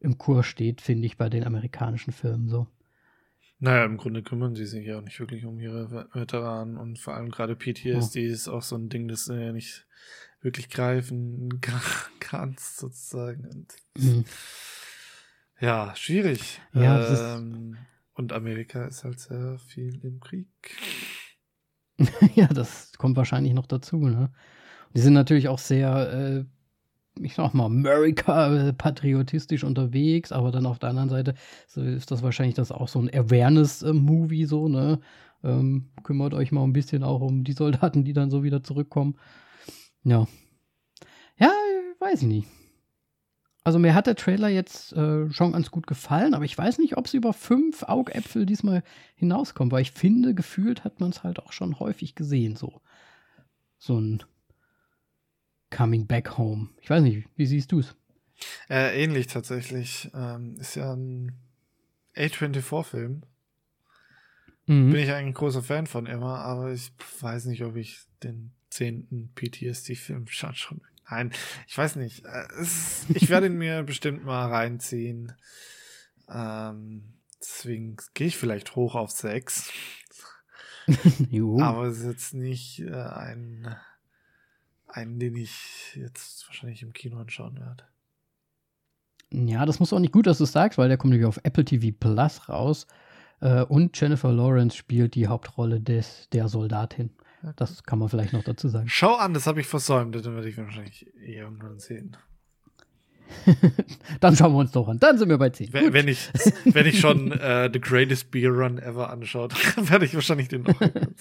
Speaker 1: im Kurs steht, finde ich, bei den amerikanischen Filmen so.
Speaker 2: Naja, im Grunde kümmern sie sich ja auch nicht wirklich um ihre Ve- Veteranen und vor allem gerade PTSD ist auch so ein Ding, das du ja nicht wirklich greifen kannst, sozusagen. Und
Speaker 1: Mhm.
Speaker 2: Ja, schwierig.
Speaker 1: Ja, das ist-
Speaker 2: ähm, und Amerika ist halt sehr viel im Krieg.
Speaker 1: ja, das kommt wahrscheinlich noch dazu, ne? Die sind natürlich auch sehr, äh, ich sag mal, America äh, patriotistisch unterwegs, aber dann auf der anderen Seite ist das wahrscheinlich das auch so ein Awareness-Movie, so, ne? Ähm, kümmert euch mal ein bisschen auch um die Soldaten, die dann so wieder zurückkommen. Ja. Ja, weiß ich nicht. Also mir hat der Trailer jetzt äh, schon ganz gut gefallen, aber ich weiß nicht, ob es über fünf Augäpfel diesmal hinauskommt, weil ich finde, gefühlt hat man es halt auch schon häufig gesehen, so. So ein Coming Back Home. Ich weiß nicht, wie siehst du es?
Speaker 2: Äh, ähnlich tatsächlich. Ähm, ist ja ein A24-Film. Mhm. Bin ich eigentlich ein großer Fan von immer, aber ich weiß nicht, ob ich den zehnten PTSD-Film schon, schon. Nein, ich weiß nicht. Äh, es, ich werde ihn mir bestimmt mal reinziehen. Ähm, deswegen gehe ich vielleicht hoch auf sechs. aber es ist jetzt nicht äh, ein, ein, den ich jetzt wahrscheinlich im Kino anschauen werde.
Speaker 1: Ja, das muss auch nicht gut, dass du es sagst, weil der kommt nämlich auf Apple TV Plus raus. Äh, und Jennifer Lawrence spielt die Hauptrolle des, der Soldatin. Das kann man vielleicht noch dazu sagen.
Speaker 2: Schau an, das habe ich versäumt. Das werde ich wahrscheinlich irgendwann sehen.
Speaker 1: Dann schauen wir uns doch an. Dann sind wir bei 10.
Speaker 2: Wenn, wenn ich, wenn ich schon uh, The Greatest Beer Run Ever anschaue, werde ich wahrscheinlich den noch sehen.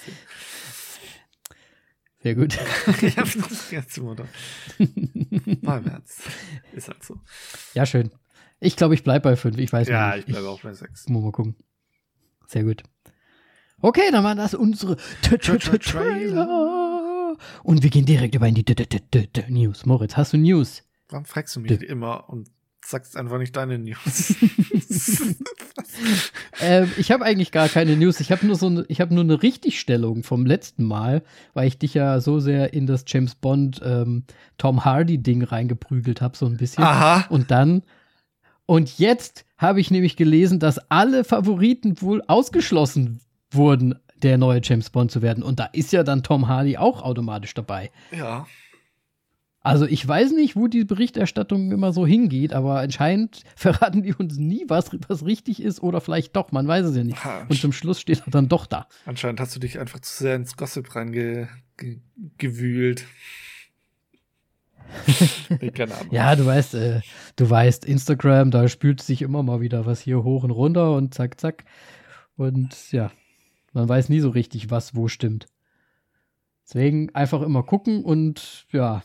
Speaker 1: Sehr gut.
Speaker 2: ja, das jetzt Mutter. Mal März. Ist halt so.
Speaker 1: Ja, schön. Ich glaube, ich bleibe bei 5. Ich weiß
Speaker 2: ja, nicht. Ja, ich bleibe auch bei 6.
Speaker 1: Muss mal gucken. Sehr gut. Okay, dann waren das unsere Trailer. Und wir gehen direkt über in die News. Moritz, hast du News?
Speaker 2: Warum fragst du mich immer und sagst einfach nicht deine News?
Speaker 1: ähm, ich habe eigentlich gar keine News. Ich habe nur so eine, ich habe nur eine Richtigstellung vom letzten Mal, weil ich dich ja so sehr in das James Bond ähm, Tom Hardy Ding reingeprügelt habe, so ein bisschen.
Speaker 2: Aha.
Speaker 1: Und dann und jetzt habe ich nämlich gelesen, dass alle Favoriten wohl ausgeschlossen wurden, der neue James Bond zu werden. Und da ist ja dann Tom Hardy auch automatisch dabei.
Speaker 2: Ja.
Speaker 1: Also ich weiß nicht, wo die Berichterstattung immer so hingeht, aber anscheinend verraten die uns nie, was, was richtig ist oder vielleicht doch, man weiß es ja nicht. Ha, Und zum Schluss steht er dann doch da.
Speaker 2: Anscheinend hast du dich einfach zu sehr ins Gossip reingewühlt.
Speaker 1: ja, du weißt, äh, du weißt, Instagram, da spült sich immer mal wieder was hier hoch und runter und zack, zack. Und ja, man weiß nie so richtig, was wo stimmt. Deswegen einfach immer gucken und ja,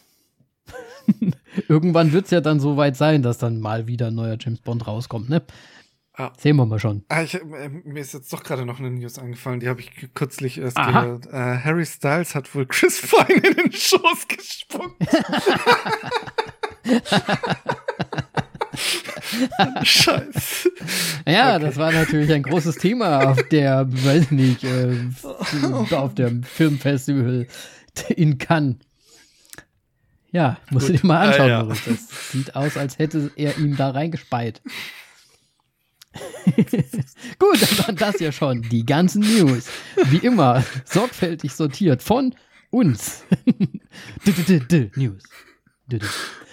Speaker 1: Irgendwann wird es ja dann so weit sein, dass dann mal wieder ein neuer James Bond rauskommt, ne? Ah. Sehen wir mal schon.
Speaker 2: Ah, ich, äh, mir ist jetzt doch gerade noch eine News angefallen, die habe ich kürzlich erst Aha. gehört. Äh, Harry Styles hat wohl Chris Pine in den Schoß gespuckt. Scheiß.
Speaker 1: Ja, okay. das war natürlich ein großes Thema auf der, weiß nicht, äh, auf dem Filmfestival in Cannes. Ja, musst Gut. du dir mal anschauen, äh, ja. Das sieht aus, als hätte er ihm da reingespeit. Gut, dann waren das ja schon die ganzen News. Wie immer, sorgfältig sortiert von uns. News.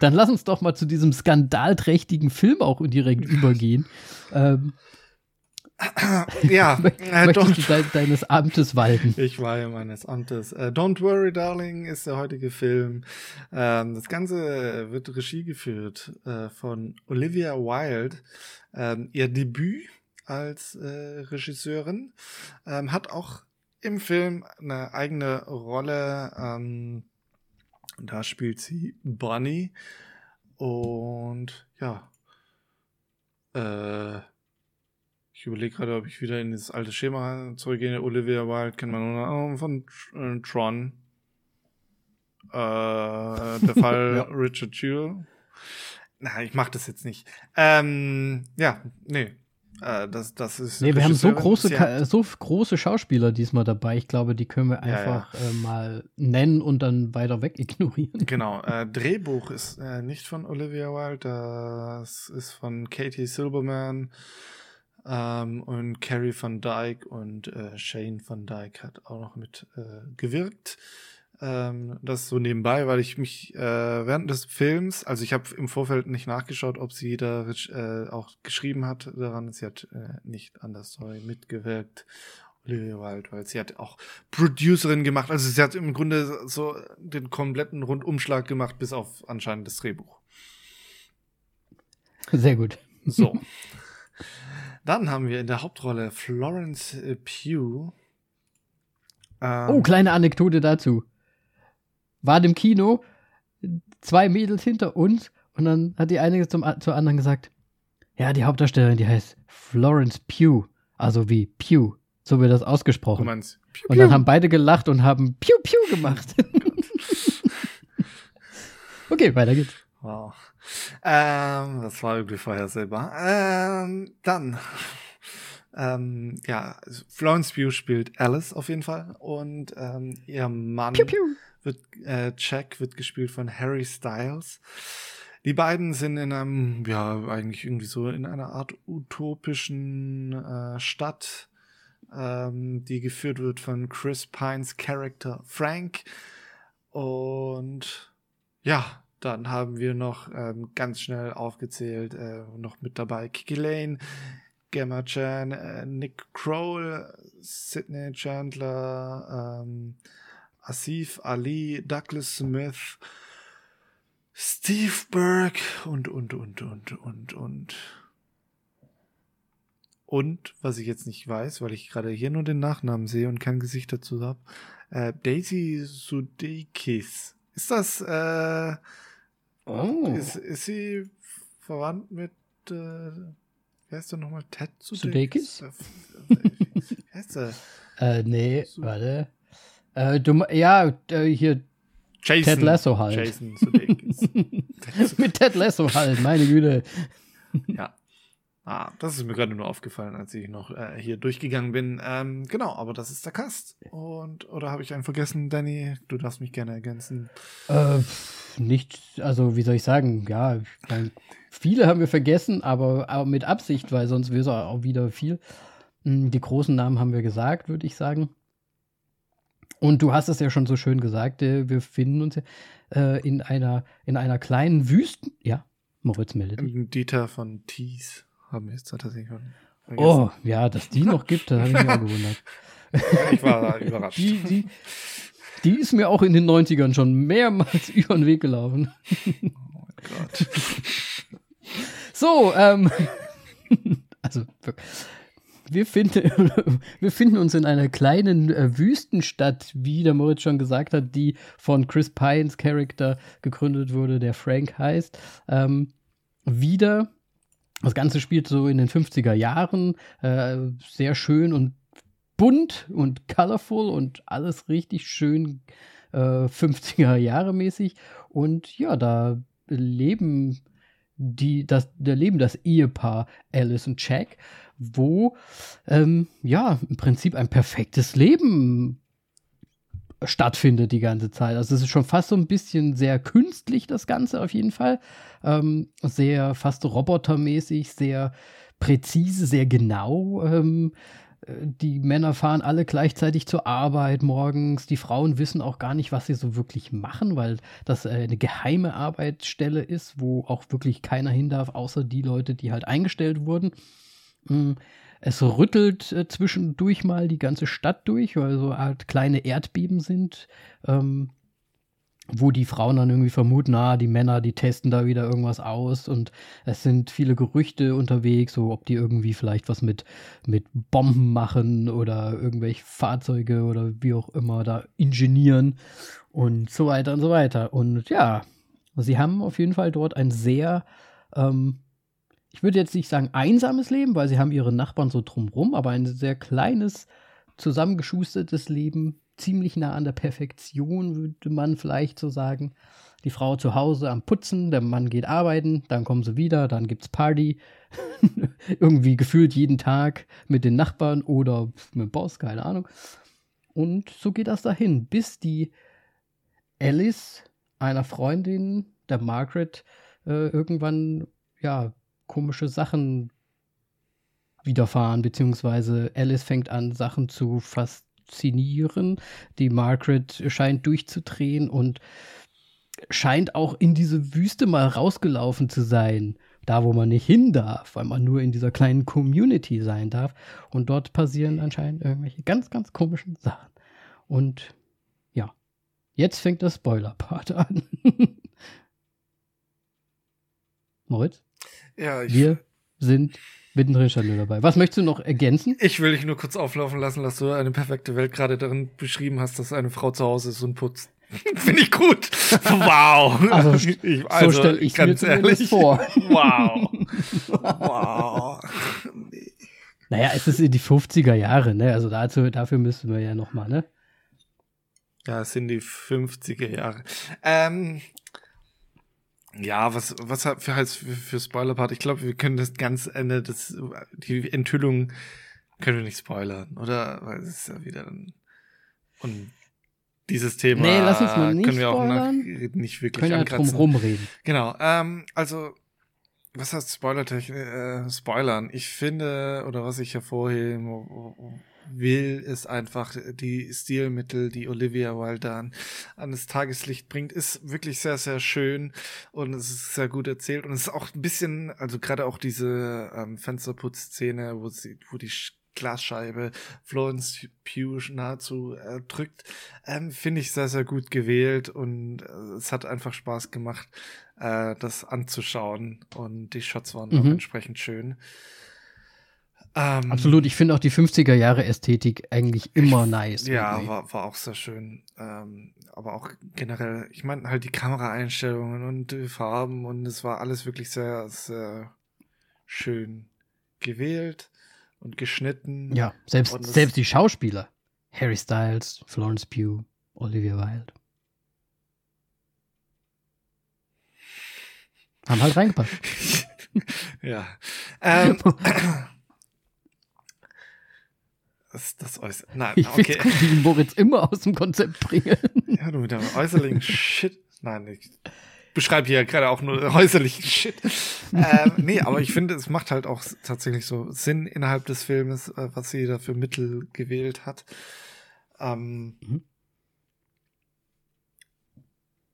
Speaker 1: Dann lass uns doch mal zu diesem skandalträchtigen Film auch direkt übergehen. Ähm,
Speaker 2: ja,
Speaker 1: äh, Möchtest du de deines Amtes walten?
Speaker 2: Ich weihe meines Amtes. Äh, Don't Worry, Darling ist der heutige Film. Ähm, das Ganze wird Regie geführt äh, von Olivia Wilde. Ähm, ihr Debüt als äh, Regisseurin ähm, hat auch im Film eine eigene Rolle. Ähm, da spielt sie Bonnie und ja. Äh, ich überlege gerade, ob ich wieder in das alte Schema zurückgehe. Olivia Wilde kennt man nur von äh, Tron. Äh, der Fall ja. Richard Jewell. Na, ich mach das jetzt nicht. Ähm, ja, nee. Äh, das, das ist.
Speaker 1: Nee, wir haben so große, so große Schauspieler diesmal dabei. Ich glaube, die können wir einfach ja, ja. Äh, mal nennen und dann weiter weg ignorieren.
Speaker 2: Genau. Äh, Drehbuch ist äh, nicht von Olivia Wilde. Das ist von Katie Silberman. Ähm, und Carrie van Dyke und äh, Shane van Dyke hat auch noch mit äh, gewirkt. Ähm, das so nebenbei, weil ich mich äh, während des Films, also ich habe im Vorfeld nicht nachgeschaut, ob sie da äh, auch geschrieben hat daran. Sie hat äh, nicht an der Story mitgewirkt. Olivia Wilde, weil sie hat auch Producerin gemacht. Also sie hat im Grunde so den kompletten Rundumschlag gemacht, bis auf anscheinend das Drehbuch.
Speaker 1: Sehr gut.
Speaker 2: So. Dann haben wir in der Hauptrolle Florence Pugh.
Speaker 1: Ähm, oh, kleine Anekdote dazu. War im Kino, zwei Mädels hinter uns und dann hat die eine zum, zur anderen gesagt, ja, die Hauptdarstellerin, die heißt Florence Pugh, also wie Pugh, so wird das ausgesprochen.
Speaker 2: meinst, piu,
Speaker 1: Und dann haben beide gelacht und haben Piu Piu gemacht. okay, weiter geht's.
Speaker 2: Wow. Ähm, das war irgendwie vorhersehbar. Ähm, dann. Ähm, ja, Florence Pugh spielt Alice auf jeden Fall. Und ähm, ihr Mann
Speaker 1: Piu Piu.
Speaker 2: Wird, äh, Jack wird gespielt von Harry Styles. Die beiden sind in einem, ja, eigentlich irgendwie so in einer Art utopischen äh, Stadt, ähm, die geführt wird von Chris Pines Charakter Frank. Und ja, dann haben wir noch ähm, ganz schnell aufgezählt, äh, noch mit dabei Kiki Lane, Gemma Chan, äh, Nick Kroll, Sidney Chandler, ähm, Asif Ali, Douglas Smith, Steve Burke und, und, und, und, und, und. Und, was ich jetzt nicht weiß, weil ich gerade hier nur den Nachnamen sehe und kein Gesicht dazu habe, äh, Daisy Sudeikis. Ist das, äh,
Speaker 1: Oh.
Speaker 2: ist, ist sie verwandt mit, äh, wie heißt der nochmal? Ted
Speaker 1: Sudeikis?
Speaker 2: Äh, Wie heißt der?
Speaker 1: Äh, nee, warte. Äh, du, ja, äh, hier
Speaker 2: Jason.
Speaker 1: Ted Lasso halt.
Speaker 2: Jason Sudeikis.
Speaker 1: mit Ted Lasso halt, meine Güte.
Speaker 2: ja. Ah, das ist mir gerade nur aufgefallen, als ich noch äh, hier durchgegangen bin. Ähm, genau, aber das ist der Cast. Und, oder habe ich einen vergessen, Danny? Du darfst mich gerne ergänzen.
Speaker 1: Äh, nicht, also wie soll ich sagen, ja, ich mein, viele haben wir vergessen, aber, aber mit Absicht, weil sonst wäre es auch wieder viel. Hm, Die großen Namen haben wir gesagt, würde ich sagen. Und du hast es ja schon so schön gesagt, äh, wir finden uns ja äh, in einer, in einer kleinen Wüsten. Ja, Moritz meldet.
Speaker 2: Ähm, Dieter von Thies haben wir jetzt tatsächlich schon.
Speaker 1: Oh, ja, dass die noch gibt, da habe ich mich auch gewundert.
Speaker 2: Ich war überrascht.
Speaker 1: Die, die, die ist mir auch in den 90ern schon mehrmals über den Weg gelaufen.
Speaker 2: Oh Gott.
Speaker 1: So, ähm, also wir finden, wir finden uns in einer kleinen äh, Wüstenstadt, wie der Moritz schon gesagt hat, die von Chris Pines Charakter gegründet wurde, der Frank heißt. Ähm, wieder. Das Ganze spielt so in den 50er Jahren, äh, sehr schön und bunt und colorful und alles richtig schön äh, 50er Jahre mäßig. Und ja, da leben die, das, da leben das Ehepaar Alice und Jack, wo ähm, ja im Prinzip ein perfektes Leben stattfindet die ganze Zeit. Also es ist schon fast so ein bisschen sehr künstlich, das Ganze auf jeden Fall. Ähm, sehr fast robotermäßig, sehr präzise, sehr genau. Ähm, äh, die Männer fahren alle gleichzeitig zur Arbeit morgens. Die Frauen wissen auch gar nicht, was sie so wirklich machen, weil das äh, eine geheime Arbeitsstelle ist, wo auch wirklich keiner hin darf, außer die Leute, die halt eingestellt wurden. Es rüttelt äh, zwischendurch mal die ganze Stadt durch, weil so halt kleine Erdbeben sind, ähm, wo die Frauen dann irgendwie vermuten, na, die Männer, die testen da wieder irgendwas aus und es sind viele Gerüchte unterwegs, so ob die irgendwie vielleicht was mit, mit Bomben machen oder irgendwelche Fahrzeuge oder wie auch immer da ingenieren und so weiter und so weiter. Und ja, sie haben auf jeden Fall dort ein sehr ähm, ich würde jetzt nicht sagen einsames Leben, weil sie haben ihre Nachbarn so drumrum, aber ein sehr kleines, zusammengeschustertes Leben, ziemlich nah an der Perfektion, würde man vielleicht so sagen. Die Frau zu Hause am Putzen, der Mann geht arbeiten, dann kommen sie wieder, dann gibt's Party. Irgendwie gefühlt jeden Tag mit den Nachbarn oder mit dem Boss, keine Ahnung. Und so geht das dahin, bis die Alice einer Freundin, der Margaret, äh, irgendwann, ja, komische Sachen widerfahren, beziehungsweise Alice fängt an, Sachen zu faszinieren. Die Margaret scheint durchzudrehen und scheint auch in diese Wüste mal rausgelaufen zu sein. Da, wo man nicht hin darf, weil man nur in dieser kleinen Community sein darf. Und dort passieren anscheinend irgendwelche ganz, ganz komischen Sachen. Und ja, jetzt fängt das Spoiler-Part an. Moritz?
Speaker 2: Ja, ich,
Speaker 1: Wir sind mittendrin schon dabei. Was möchtest du noch ergänzen?
Speaker 2: ich will dich nur kurz auflaufen lassen, dass du eine perfekte Welt gerade darin beschrieben hast, dass eine Frau zu Hause ist und putzt. Finde ich gut. Wow.
Speaker 1: Also, ich, also so stelle ich ganz mir ehrlich vor.
Speaker 2: Wow. wow.
Speaker 1: Nee. Naja, es ist in die 50er Jahre, ne? Also dazu, dafür müssen wir ja noch mal, ne?
Speaker 2: Ja, es sind die 50er Jahre. Ähm, ja, was, was für, heißt für, für Spoiler-Part? Ich glaube, wir können das ganz Ende, das, die Enthüllung können wir nicht spoilern, oder? Weil es ist ja wieder ein, und dieses Thema
Speaker 1: nee, lass uns mal nicht
Speaker 2: können wir auch nach, nicht wirklich
Speaker 1: können ja drum rumreden.
Speaker 2: Genau, ähm, also was heißt Spoiler-Technik? Äh, Spoilern. Ich finde, oder was ich hervorheben will, ist einfach die Stilmittel, die Olivia Wilde an, an das Tageslicht bringt, ist wirklich sehr, sehr schön und es ist sehr gut erzählt und es ist auch ein bisschen, also gerade auch diese ähm, Fensterputzszene, wo sie, wo die Glasscheibe Florence Pugh nahezu äh, drückt, ähm, finde ich sehr, sehr gut gewählt und äh, es hat einfach Spaß gemacht, äh, das anzuschauen und die Shots waren mhm. auch entsprechend schön.
Speaker 1: Ähm, Absolut, ich finde auch die 50er Jahre Ästhetik eigentlich immer nice.
Speaker 2: Ja, war, war auch sehr schön. Ähm, aber auch generell, ich meine halt die Kameraeinstellungen und die Farben und es war alles wirklich sehr, sehr schön gewählt und geschnitten.
Speaker 1: Ja, selbst, selbst die Schauspieler. Harry Styles, Florence Pugh, Olivia Wilde. Haben halt reingepasst.
Speaker 2: ja. Ähm, das, das äußere. Nein,
Speaker 1: ich okay. Gut, wie Moritz immer aus dem Konzept bringen.
Speaker 2: Ja, du mit deinem äußerlichen Shit. Nein, ich beschreibe hier gerade auch nur häuserlichen Shit. ähm, nee, aber ich finde, es macht halt auch tatsächlich so Sinn innerhalb des Filmes, äh, was sie da für Mittel gewählt hat. Ähm, mhm.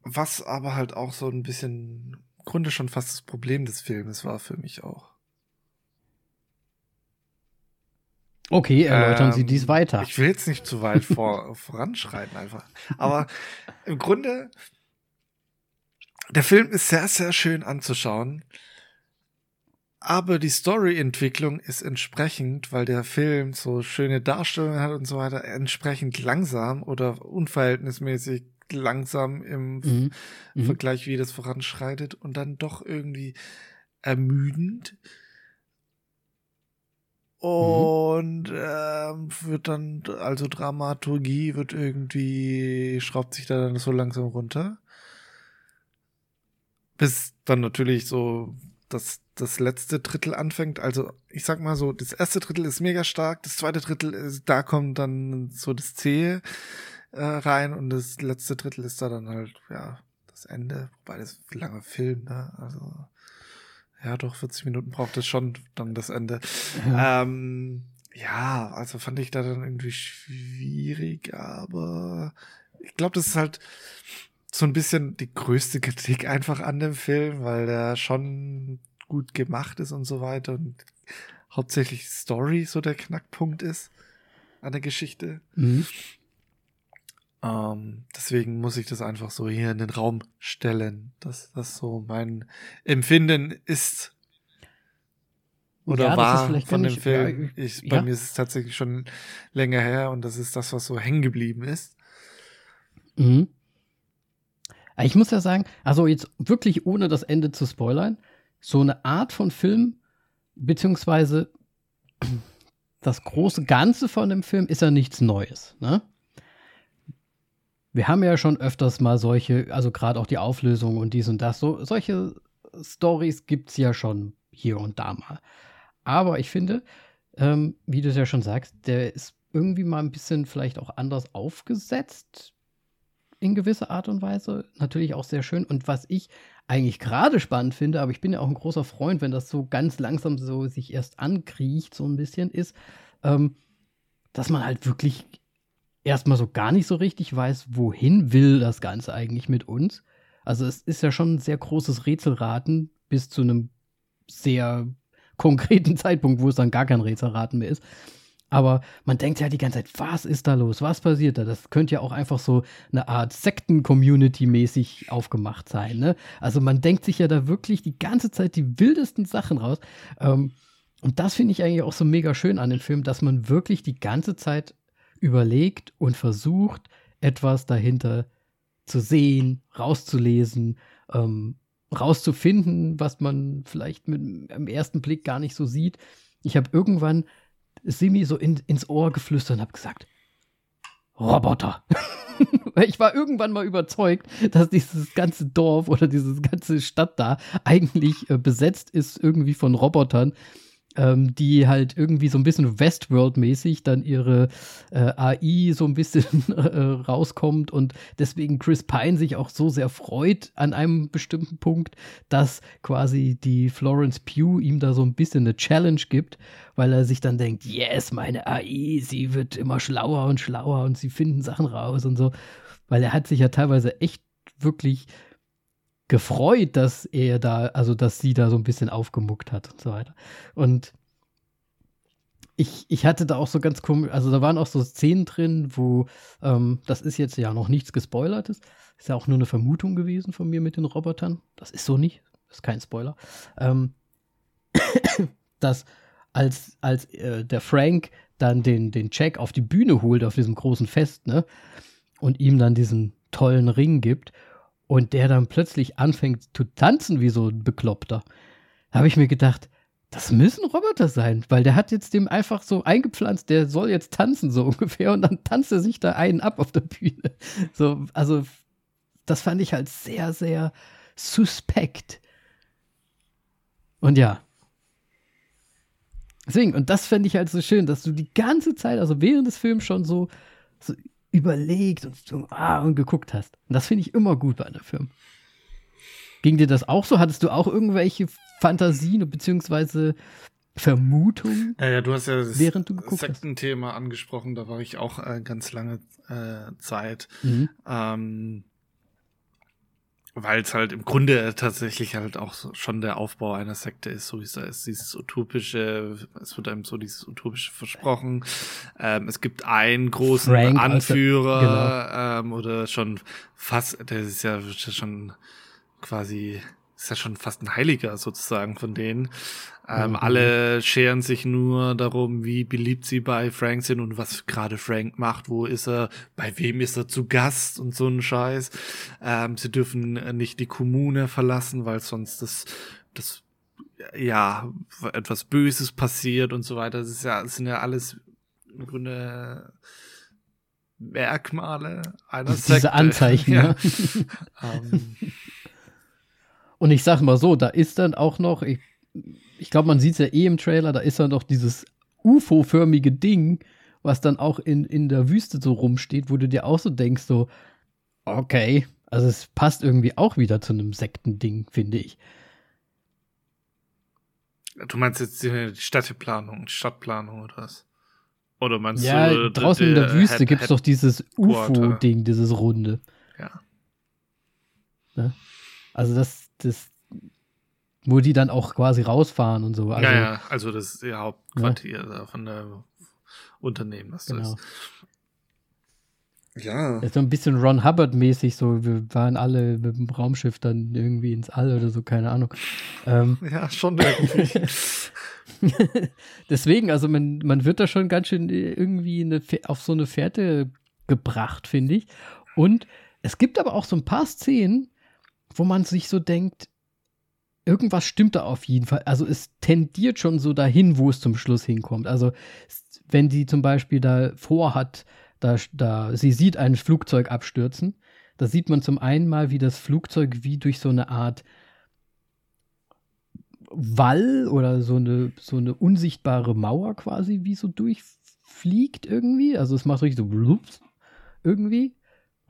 Speaker 2: Was aber halt auch so ein bisschen im Grunde schon fast das Problem des Filmes war für mich auch.
Speaker 1: Okay, erläutern ähm, Sie dies weiter.
Speaker 2: Ich will jetzt nicht zu weit vor, voranschreiten einfach. Aber im Grunde der Film ist sehr, sehr schön anzuschauen. Aber die Storyentwicklung ist entsprechend, weil der Film so schöne Darstellungen hat und so weiter, entsprechend langsam oder unverhältnismäßig langsam im mhm. mhm. Vergleich, wie das voranschreitet und dann doch irgendwie ermüdend. Mhm. Und mhm. ähm, wird dann, also Dramaturgie wird irgendwie, schraubt sich da dann so langsam runter. Bis dann natürlich so das, das letzte Drittel anfängt. Also ich sag mal so, das erste Drittel ist mega stark, das zweite Drittel ist, da kommt dann so das Zähe äh, rein und das letzte Drittel ist da dann halt, ja, das Ende. Wobei das ein langer Film, ne? Also ja, doch, 40 Minuten braucht es schon dann das Ende. Ja. Ähm, ja, also fand ich da dann irgendwie schwierig, aber ich glaube, das ist halt so ein bisschen die größte Kritik einfach an dem Film, weil der schon gut gemacht ist und so weiter und hauptsächlich Story so der Knackpunkt ist an der Geschichte. Mhm. Ähm, deswegen muss ich das einfach so hier in den Raum stellen, dass das so mein Empfinden ist oder ja, war von dem Film. Ja, ich, bei ja. mir ist es tatsächlich schon länger her und das ist das, was so hängen geblieben ist.
Speaker 1: Mhm. Ich muss ja sagen, also jetzt wirklich ohne das Ende zu spoilern, so eine Art von Film, beziehungsweise das große Ganze von dem Film ist ja nichts Neues. Ne? Wir haben ja schon öfters mal solche, also gerade auch die Auflösung und dies und das, so, solche Stories gibt es ja schon hier und da mal. Aber ich finde, ähm, wie du es ja schon sagst, der ist irgendwie mal ein bisschen vielleicht auch anders aufgesetzt in gewisser Art und Weise. Natürlich auch sehr schön. Und was ich eigentlich gerade spannend finde, aber ich bin ja auch ein großer Freund, wenn das so ganz langsam so sich erst ankriecht, so ein bisschen, ist, ähm, dass man halt wirklich erstmal so gar nicht so richtig weiß, wohin will das Ganze eigentlich mit uns. Also es ist ja schon ein sehr großes Rätselraten bis zu einem sehr konkreten Zeitpunkt, wo es dann gar kein Rätselraten mehr ist. Aber man denkt ja die ganze Zeit, was ist da los? Was passiert da? Das könnte ja auch einfach so eine Art Sekten-Community-mäßig aufgemacht sein. Ne? Also man denkt sich ja da wirklich die ganze Zeit die wildesten Sachen raus. Ähm, und das finde ich eigentlich auch so mega schön an dem Film, dass man wirklich die ganze Zeit überlegt und versucht, etwas dahinter zu sehen, rauszulesen, ähm, rauszufinden, was man vielleicht mit am ersten Blick gar nicht so sieht. Ich habe irgendwann Simi so in, ins Ohr geflüstert und habe gesagt, Roboter. ich war irgendwann mal überzeugt, dass dieses ganze Dorf oder diese ganze Stadt da eigentlich äh, besetzt ist irgendwie von Robotern ähm, die halt irgendwie so ein bisschen Westworld-mäßig dann ihre äh, AI so ein bisschen äh, rauskommt und deswegen Chris Pine sich auch so sehr freut an einem bestimmten Punkt, dass quasi die Florence Pugh ihm da so ein bisschen eine Challenge gibt, weil er sich dann denkt, yes, meine AI, sie wird immer schlauer und schlauer und sie finden Sachen raus und so, weil er hat sich ja teilweise echt wirklich gefreut, dass er da, also dass sie da so ein bisschen aufgemuckt hat und so weiter. Und ich, ich hatte da auch so ganz komisch, also da waren auch so Szenen drin, wo, ähm, das ist jetzt ja noch nichts gespoilertes, ist ja auch nur eine Vermutung gewesen von mir mit den Robotern. Das ist so nicht, ist kein Spoiler. Ähm, dass als, als äh, der Frank dann den, den Jack auf die Bühne holt auf diesem großen Fest, ne? Und ihm dann diesen tollen Ring gibt und der dann plötzlich anfängt zu tanzen wie so ein Bekloppter, habe ich mir gedacht, das müssen Roboter sein, weil der hat jetzt dem einfach so eingepflanzt, der soll jetzt tanzen, so ungefähr, und dann tanzt er sich da einen ab auf der Bühne. So, also, das fand ich halt sehr, sehr suspekt. Und ja. Deswegen, und das fände ich halt so schön, dass du die ganze Zeit, also während des Films schon so, so überlegt und, so, ah, und geguckt hast. Und das finde ich immer gut bei einem Film. Ging dir das auch so? Hattest du auch irgendwelche Fantasien bzw. Vermutungen?
Speaker 2: Ja, ja, du hast ja
Speaker 1: das während du geguckt
Speaker 2: Sektenthema angesprochen, da war ich auch äh, ganz lange äh, Zeit. Mhm. Ähm, weil es halt im Grunde tatsächlich halt auch schon der Aufbau einer Sekte ist, so wie es da ist, dieses utopische, es wird einem so dieses utopische versprochen. Ähm, es gibt einen großen Frank, Anführer also, genau. ähm, oder schon fast, der ist ja schon quasi ist ja schon fast ein Heiliger sozusagen von denen. Ähm, mhm. Alle scheren sich nur darum, wie beliebt sie bei Frank sind und was gerade Frank macht, wo ist er, bei wem ist er zu Gast und so ein Scheiß. Ähm, sie dürfen nicht die Kommune verlassen, weil sonst das, das, ja, etwas Böses passiert und so weiter. Das ist ja, das sind ja alles im Grunde Merkmale einer
Speaker 1: Diese Sekte. Anzeichen, ja. ähm, und ich sag mal so, da ist dann auch noch, ich, ich glaube, man sieht es ja eh im Trailer, da ist dann noch dieses UFO-förmige Ding, was dann auch in, in der Wüste so rumsteht, wo du dir auch so denkst, so, okay, also es passt irgendwie auch wieder zu einem Sektending, finde ich.
Speaker 2: Du meinst jetzt die Städteplanung, Stadtplanung oder was? Oder meinst
Speaker 1: ja, du? Ja, draußen in der Wüste gibt es doch dieses UFO-Ding, dieses Runde.
Speaker 2: Ja.
Speaker 1: Ne? Also das, das, wo die dann auch quasi rausfahren und so.
Speaker 2: Also, ja, ja, also das ist ihr Hauptquartier ja. von der Unternehmen, was
Speaker 1: genau.
Speaker 2: das Ja.
Speaker 1: Das ist so ein bisschen Ron Hubbard-mäßig, so wir waren alle mit dem Raumschiff dann irgendwie ins All oder so, keine Ahnung.
Speaker 2: Ähm, ja, schon irgendwie.
Speaker 1: Deswegen, also man, man wird da schon ganz schön irgendwie eine, auf so eine Fährte gebracht, finde ich. Und es gibt aber auch so ein paar Szenen, wo man sich so denkt, irgendwas stimmt da auf jeden Fall. Also es tendiert schon so dahin, wo es zum Schluss hinkommt. Also wenn sie zum Beispiel da vorhat, da, da sie sieht ein Flugzeug abstürzen, da sieht man zum einen mal, wie das Flugzeug wie durch so eine Art Wall oder so eine, so eine unsichtbare Mauer quasi wie so durchfliegt irgendwie. Also es macht richtig so irgendwie.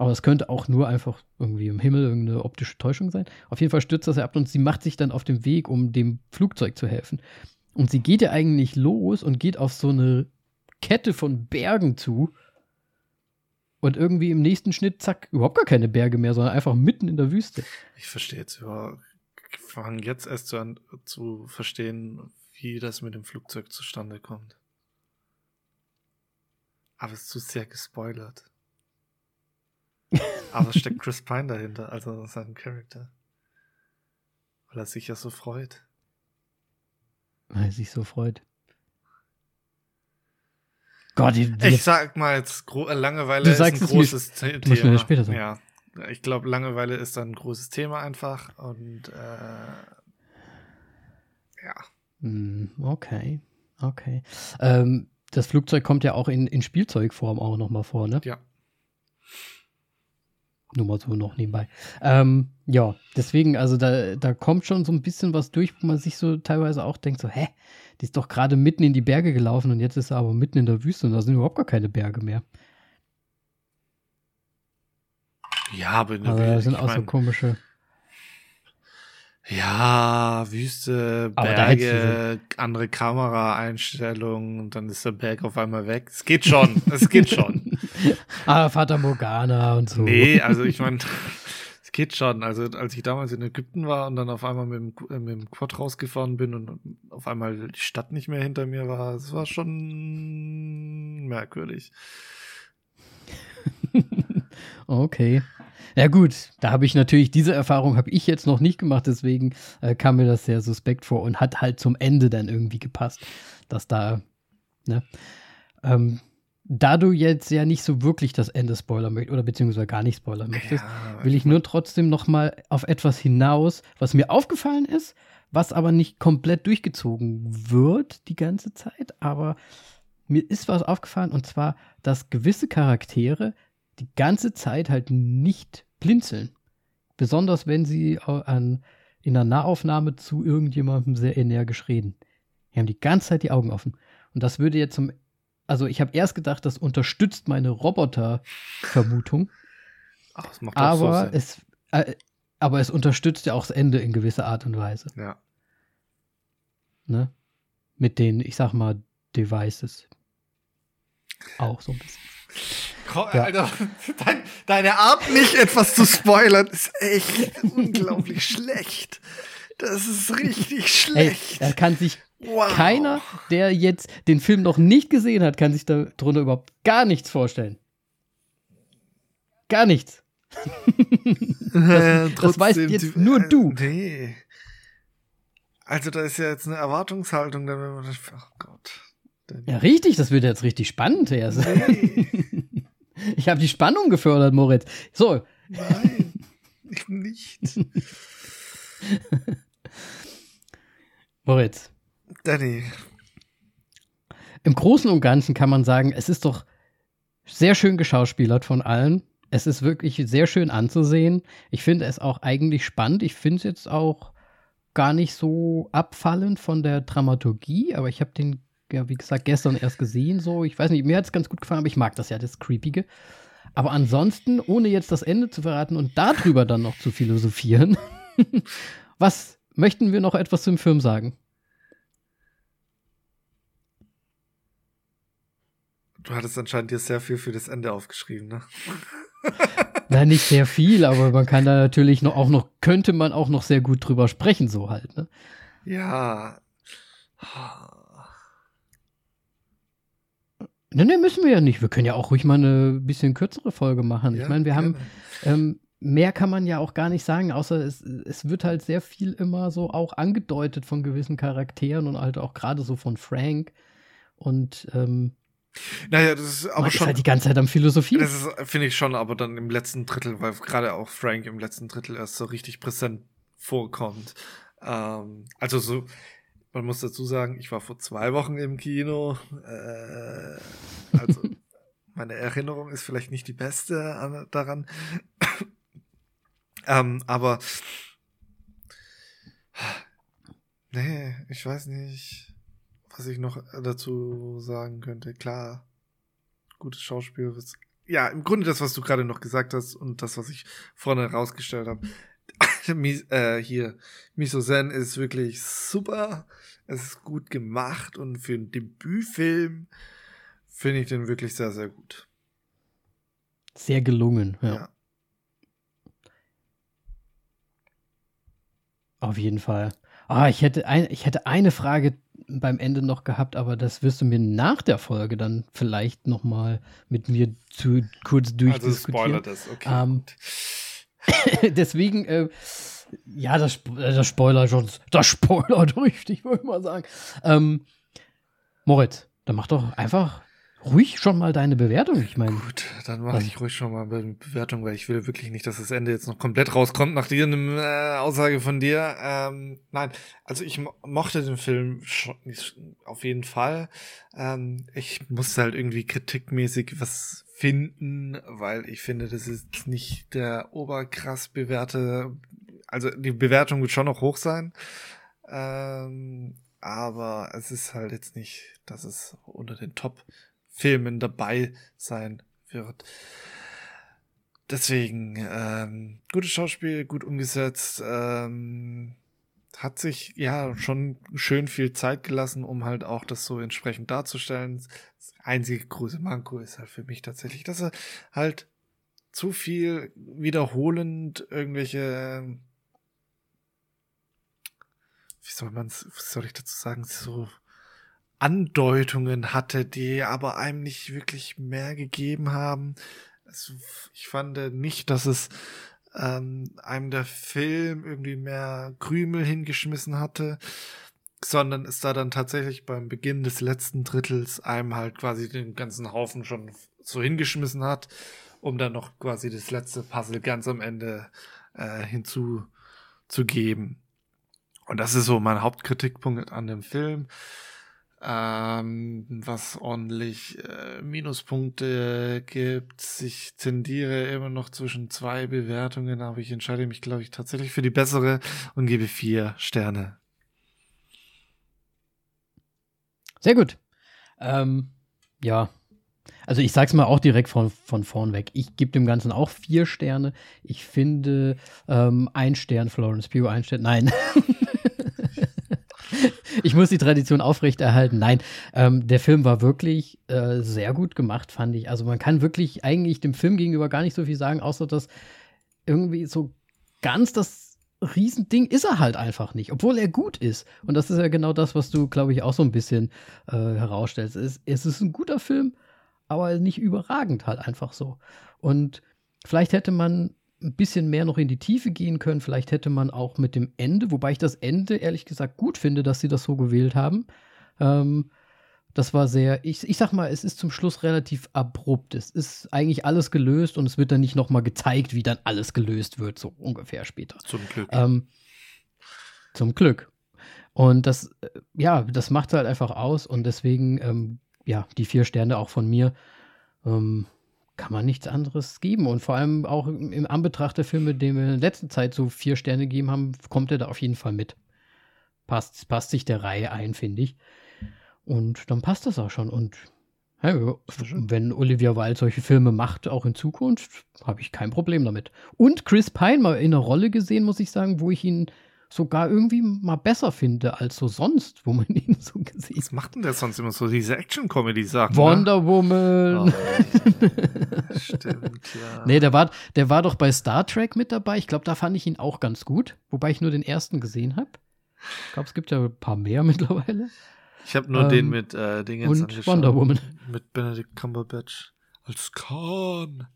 Speaker 1: Aber es könnte auch nur einfach irgendwie im Himmel irgendeine optische Täuschung sein. Auf jeden Fall stürzt das ab und sie macht sich dann auf den Weg, um dem Flugzeug zu helfen. Und sie geht ja eigentlich los und geht auf so eine Kette von Bergen zu. Und irgendwie im nächsten Schnitt, zack, überhaupt gar keine Berge mehr, sondern einfach mitten in der Wüste.
Speaker 2: Ich verstehe jetzt ich fange jetzt erst zu, an, zu verstehen, wie das mit dem Flugzeug zustande kommt. Aber es ist zu sehr gespoilert. Aber es steckt Chris Pine dahinter, also sein Charakter. Weil er sich ja so freut.
Speaker 1: Weil er sich so freut. Gott, die
Speaker 2: ich sag mal jetzt, äh, Langeweile
Speaker 1: ist ein
Speaker 2: großes
Speaker 1: mir, Thema. Du später sagen.
Speaker 2: Ja, Ich glaube, Langeweile ist dann ein großes Thema einfach und äh, ja.
Speaker 1: Hm, okay, okay. Ähm, das Flugzeug kommt ja auch in, in Spielzeugform auch nochmal vor, ne?
Speaker 2: Ja.
Speaker 1: Nur mal so noch nebenbei. Ähm, ja, deswegen, also da, da kommt schon so ein bisschen was durch, wo man sich so teilweise auch denkt, so, hä, die ist doch gerade mitten in die Berge gelaufen und jetzt ist sie aber mitten in der Wüste und da sind überhaupt gar keine Berge mehr.
Speaker 2: Ja, aber
Speaker 1: also, da sind auch mein, so komische.
Speaker 2: Ja, Wüste, Berge, andere Kameraeinstellungen und dann ist der Berg auf einmal weg. Es geht schon, es geht schon.
Speaker 1: ah, Vater Morgana und so.
Speaker 2: Nee, also ich meine, es geht schon. Also als ich damals in Ägypten war und dann auf einmal mit dem, äh, mit dem Quad rausgefahren bin und auf einmal die Stadt nicht mehr hinter mir war, es war schon merkwürdig.
Speaker 1: okay. Ja gut, da habe ich natürlich, diese Erfahrung habe ich jetzt noch nicht gemacht, deswegen äh, kam mir das sehr suspekt vor und hat halt zum Ende dann irgendwie gepasst, dass da, ne, ähm, da du jetzt ja nicht so wirklich das Ende spoilern möchtest, oder beziehungsweise gar nicht spoilern möchtest, ja, will ich nur trotzdem noch mal auf etwas hinaus, was mir aufgefallen ist, was aber nicht komplett durchgezogen wird die ganze Zeit, aber mir ist was aufgefallen und zwar, dass gewisse Charaktere die ganze Zeit halt nicht blinzeln. Besonders wenn sie an, in der Nahaufnahme zu irgendjemandem sehr energisch reden. Die haben die ganze Zeit die Augen offen. Und das würde jetzt zum. Also, ich habe erst gedacht, das unterstützt meine Roboter-Vermutung. aber so es. Äh, aber es unterstützt ja auch das Ende in gewisser Art und Weise.
Speaker 2: Ja.
Speaker 1: Ne? Mit den, ich sag mal, Devices. Auch so ein bisschen.
Speaker 2: Ja. Alter, dein, deine Art, nicht etwas zu spoilern, ist echt unglaublich schlecht. Das ist richtig schlecht.
Speaker 1: Ey, da kann sich wow. keiner, der jetzt den Film noch nicht gesehen hat, kann sich darunter überhaupt gar nichts vorstellen. Gar nichts. das, das weißt jetzt nur du.
Speaker 2: Nee. Also da ist ja jetzt eine Erwartungshaltung, dann wenn man das, oh Gott.
Speaker 1: Ja, richtig, das wird jetzt richtig spannend erst. Nee. Ich habe die Spannung gefördert, Moritz. So.
Speaker 2: Nein, ich nicht.
Speaker 1: Moritz.
Speaker 2: Danny.
Speaker 1: Im Großen und Ganzen kann man sagen, es ist doch sehr schön geschauspielert von allen. Es ist wirklich sehr schön anzusehen. Ich finde es auch eigentlich spannend. Ich finde es jetzt auch gar nicht so abfallend von der Dramaturgie, aber ich habe den ja, wie gesagt, gestern erst gesehen. So, ich weiß nicht, mir hat es ganz gut gefallen, aber ich mag das ja, das Creepige. Aber ansonsten, ohne jetzt das Ende zu verraten und darüber dann noch zu philosophieren, was möchten wir noch etwas zum Film sagen?
Speaker 2: Du hattest anscheinend dir sehr viel für das Ende aufgeschrieben, ne?
Speaker 1: Nein, nicht sehr viel, aber man kann da natürlich noch, auch noch, könnte man auch noch sehr gut drüber sprechen, so halt, ne?
Speaker 2: Ja.
Speaker 1: Ne, ne, müssen wir ja nicht. Wir können ja auch ruhig mal eine bisschen kürzere Folge machen. Ja, ich meine, wir gerne. haben ähm, mehr kann man ja auch gar nicht sagen, außer es, es wird halt sehr viel immer so auch angedeutet von gewissen Charakteren und halt auch gerade so von Frank. Und ähm,
Speaker 2: naja, das ist aber
Speaker 1: man
Speaker 2: schon. Ist
Speaker 1: halt die ganze Zeit am Philosophie.
Speaker 2: Das ist, finde ich schon, aber dann im letzten Drittel, weil gerade auch Frank im letzten Drittel erst so richtig präsent vorkommt. Ähm, also so, man muss dazu sagen, ich war vor zwei Wochen im Kino. Äh, also meine Erinnerung ist vielleicht nicht die beste an, daran. ähm, aber nee, ich weiß nicht, was ich noch dazu sagen könnte. Klar, gutes Schauspiel. Ja, im Grunde das, was du gerade noch gesagt hast und das, was ich vorne rausgestellt habe. äh, hier, Miso-Zen ist wirklich super. Es ist gut gemacht und für einen Debütfilm finde ich den wirklich sehr, sehr gut.
Speaker 1: Sehr gelungen, ja. ja. Auf jeden Fall. Ah, ich hätte, ein, ich hätte eine Frage beim Ende noch gehabt, aber das wirst du mir nach der Folge dann vielleicht noch mal mit mir zu kurz durchdiskutieren. Also
Speaker 2: spoiler das, okay. Ähm,
Speaker 1: deswegen, äh, ja, das, äh, das Spoiler schon, das Spoiler richtig, würde ich mal sagen. Ähm, Moritz, dann mach doch einfach, ruhig schon mal deine Bewertung. Ich meine.
Speaker 2: Gut, dann mache ich ruhig schon mal eine Bewertung, weil ich will wirklich nicht, dass das Ende jetzt noch komplett rauskommt nach dir äh, Aussage von dir. Ähm, nein, also ich mo mochte den Film schon auf jeden Fall. Ähm, ich musste halt irgendwie kritikmäßig was finden, weil ich finde, das ist nicht der oberkrass bewährte. Also die Bewertung wird schon noch hoch sein. Ähm, aber es ist halt jetzt nicht, dass es unter den Top Filmen dabei sein wird. Deswegen, ähm, gutes Schauspiel, gut umgesetzt, ähm, hat sich ja schon schön viel Zeit gelassen, um halt auch das so entsprechend darzustellen. Das einzige große Manko ist halt für mich tatsächlich, dass er halt zu viel wiederholend irgendwelche, wie soll was soll ich dazu sagen, so Andeutungen hatte, die aber einem nicht wirklich mehr gegeben haben. Also ich fand nicht, dass es ähm, einem der Film irgendwie mehr Krümel hingeschmissen hatte, sondern es da dann tatsächlich beim Beginn des letzten Drittels einem halt quasi den ganzen Haufen schon so hingeschmissen hat, um dann noch quasi das letzte Puzzle ganz am Ende äh, hinzuzugeben. Und das ist so mein Hauptkritikpunkt an dem Film ähm, was ordentlich äh, Minuspunkte gibt. Ich tendiere immer noch zwischen zwei Bewertungen, aber ich entscheide mich, glaube ich, tatsächlich für die bessere und gebe vier Sterne.
Speaker 1: Sehr gut. Ähm, ja. Also ich sag's mal auch direkt von, von vorn weg. Ich gebe dem Ganzen auch vier Sterne. Ich finde ähm, ein Stern Florence Pugh, ein Stern. Nein. ich muss die Tradition aufrechterhalten. Nein, ähm, der Film war wirklich äh, sehr gut gemacht, fand ich. Also man kann wirklich eigentlich dem Film gegenüber gar nicht so viel sagen, außer dass irgendwie so ganz das Riesending ist er halt einfach nicht, obwohl er gut ist. Und das ist ja genau das, was du, glaube ich, auch so ein bisschen äh, herausstellst. Es, es ist ein guter Film, aber nicht überragend halt einfach so. Und vielleicht hätte man ein bisschen mehr noch in die Tiefe gehen können. Vielleicht hätte man auch mit dem Ende, wobei ich das Ende ehrlich gesagt gut finde, dass sie das so gewählt haben. Ähm, das war sehr, ich, ich sag mal, es ist zum Schluss relativ abrupt. Es ist eigentlich alles gelöst und es wird dann nicht nochmal gezeigt, wie dann alles gelöst wird, so ungefähr später.
Speaker 2: Zum Glück.
Speaker 1: Ähm, zum Glück. Und das, äh, ja, das macht halt einfach aus und deswegen, ähm, ja, die vier Sterne auch von mir. Ähm, kann man nichts anderes geben. Und vor allem auch im Anbetracht der Filme, denen wir in der letzten Zeit so vier Sterne gegeben haben, kommt er da auf jeden Fall mit. Passt, passt sich der Reihe ein, finde ich. Und dann passt das auch schon. Und ja, wenn Olivia Wilde solche Filme macht, auch in Zukunft, habe ich kein Problem damit. Und Chris Pine mal in einer Rolle gesehen, muss ich sagen, wo ich ihn sogar irgendwie mal besser finde als so sonst, wo man ihn so gesehen hat.
Speaker 2: Was macht denn der sonst immer so, diese Action-Comedy-Sachen?
Speaker 1: Wonder ne? Woman. Oh,
Speaker 2: stimmt, ja.
Speaker 1: Nee, der war, der war doch bei Star Trek mit dabei. Ich glaube, da fand ich ihn auch ganz gut, wobei ich nur den ersten gesehen habe. Ich glaube, es gibt ja ein paar mehr mittlerweile.
Speaker 2: Ich habe nur ähm, den mit äh, Dingens
Speaker 1: Und Wonder Woman.
Speaker 2: Mit Benedict Cumberbatch als Khan.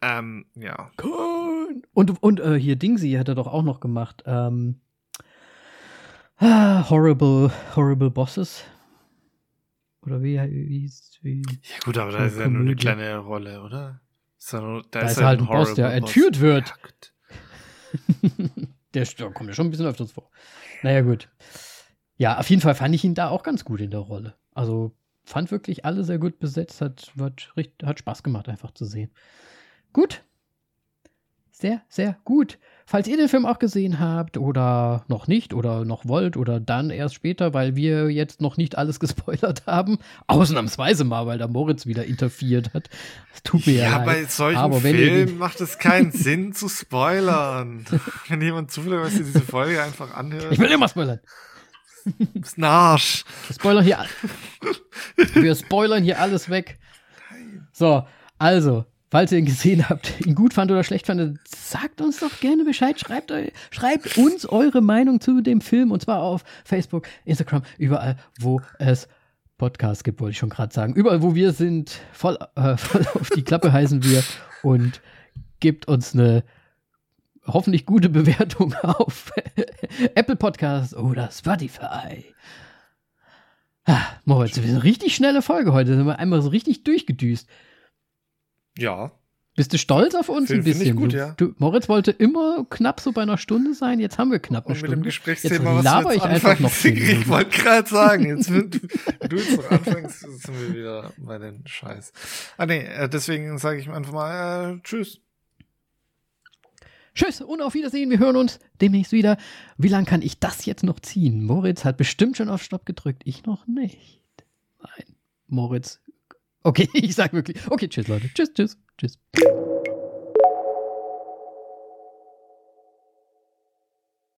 Speaker 2: Ähm, ja.
Speaker 1: Khan. Und, und äh, hier Dingsy hat er doch auch noch gemacht. Ähm, ah, horrible, horrible Bosses. Oder wie, wie, wie
Speaker 2: Ja, gut, aber da ist ja nur eine kleine Rolle, oder?
Speaker 1: Ist da, nur, da, da ist, ist halt ein Boss, der entführt wird. Ja, der, der kommt ja schon ein bisschen öfters vor. Naja, gut. Ja, auf jeden Fall fand ich ihn da auch ganz gut in der Rolle. Also fand wirklich alle sehr gut besetzt, hat, hat, hat Spaß gemacht, einfach zu sehen. Gut. Sehr, sehr gut. Falls ihr den Film auch gesehen habt oder noch nicht oder noch wollt oder dann erst später, weil wir jetzt noch nicht alles gespoilert haben, ausnahmsweise mal, weil da Moritz wieder interferiert hat.
Speaker 2: Das tut mir ja, ja leid. bei solchen Aber Filmen macht es keinen Sinn zu spoilern. wenn jemand zufällig diese Folge einfach anhört.
Speaker 1: Ich will immer spoilern.
Speaker 2: Du bist ein Arsch.
Speaker 1: Wir spoilern hier, wir spoilern hier alles weg. So, also, falls ihr ihn gesehen habt, ihn gut fand oder schlecht fandet, sagt uns doch gerne Bescheid. Schreibt, schreibt uns eure Meinung zu dem Film und zwar auf Facebook, Instagram, überall, wo es Podcasts gibt, wollte ich schon gerade sagen. Überall, wo wir sind, voll, äh, voll auf die Klappe heißen wir und gebt uns eine hoffentlich gute Bewertung auf Apple Podcasts oder Spotify. Ah, Moritz, wir sind eine richtig schnelle Folge heute. Sind wir einmal so richtig durchgedüst.
Speaker 2: Ja.
Speaker 1: Bist du stolz auf uns
Speaker 2: Find-
Speaker 1: ein bisschen?
Speaker 2: gut, ja.
Speaker 1: du, Moritz wollte immer knapp so bei einer Stunde sein. Jetzt haben wir knapp eine
Speaker 2: Und mit
Speaker 1: Stunde.
Speaker 2: dem
Speaker 1: Jetzt
Speaker 2: Gesprächsthema, was
Speaker 1: laber ich
Speaker 2: jetzt
Speaker 1: einfach noch
Speaker 2: ich wollte gerade sagen, jetzt, wenn du, du jetzt noch anfängst, sind wir wieder bei den Scheiß. Ah nee, äh, deswegen sage ich einfach mal äh, Tschüss.
Speaker 1: Tschüss und auf Wiedersehen. Wir hören uns demnächst wieder. Wie lange kann ich das jetzt noch ziehen? Moritz hat bestimmt schon auf Stopp gedrückt. Ich noch nicht. Nein. Moritz. Okay, ich sag wirklich. Okay, tschüss, Leute. Tschüss, tschüss, tschüss.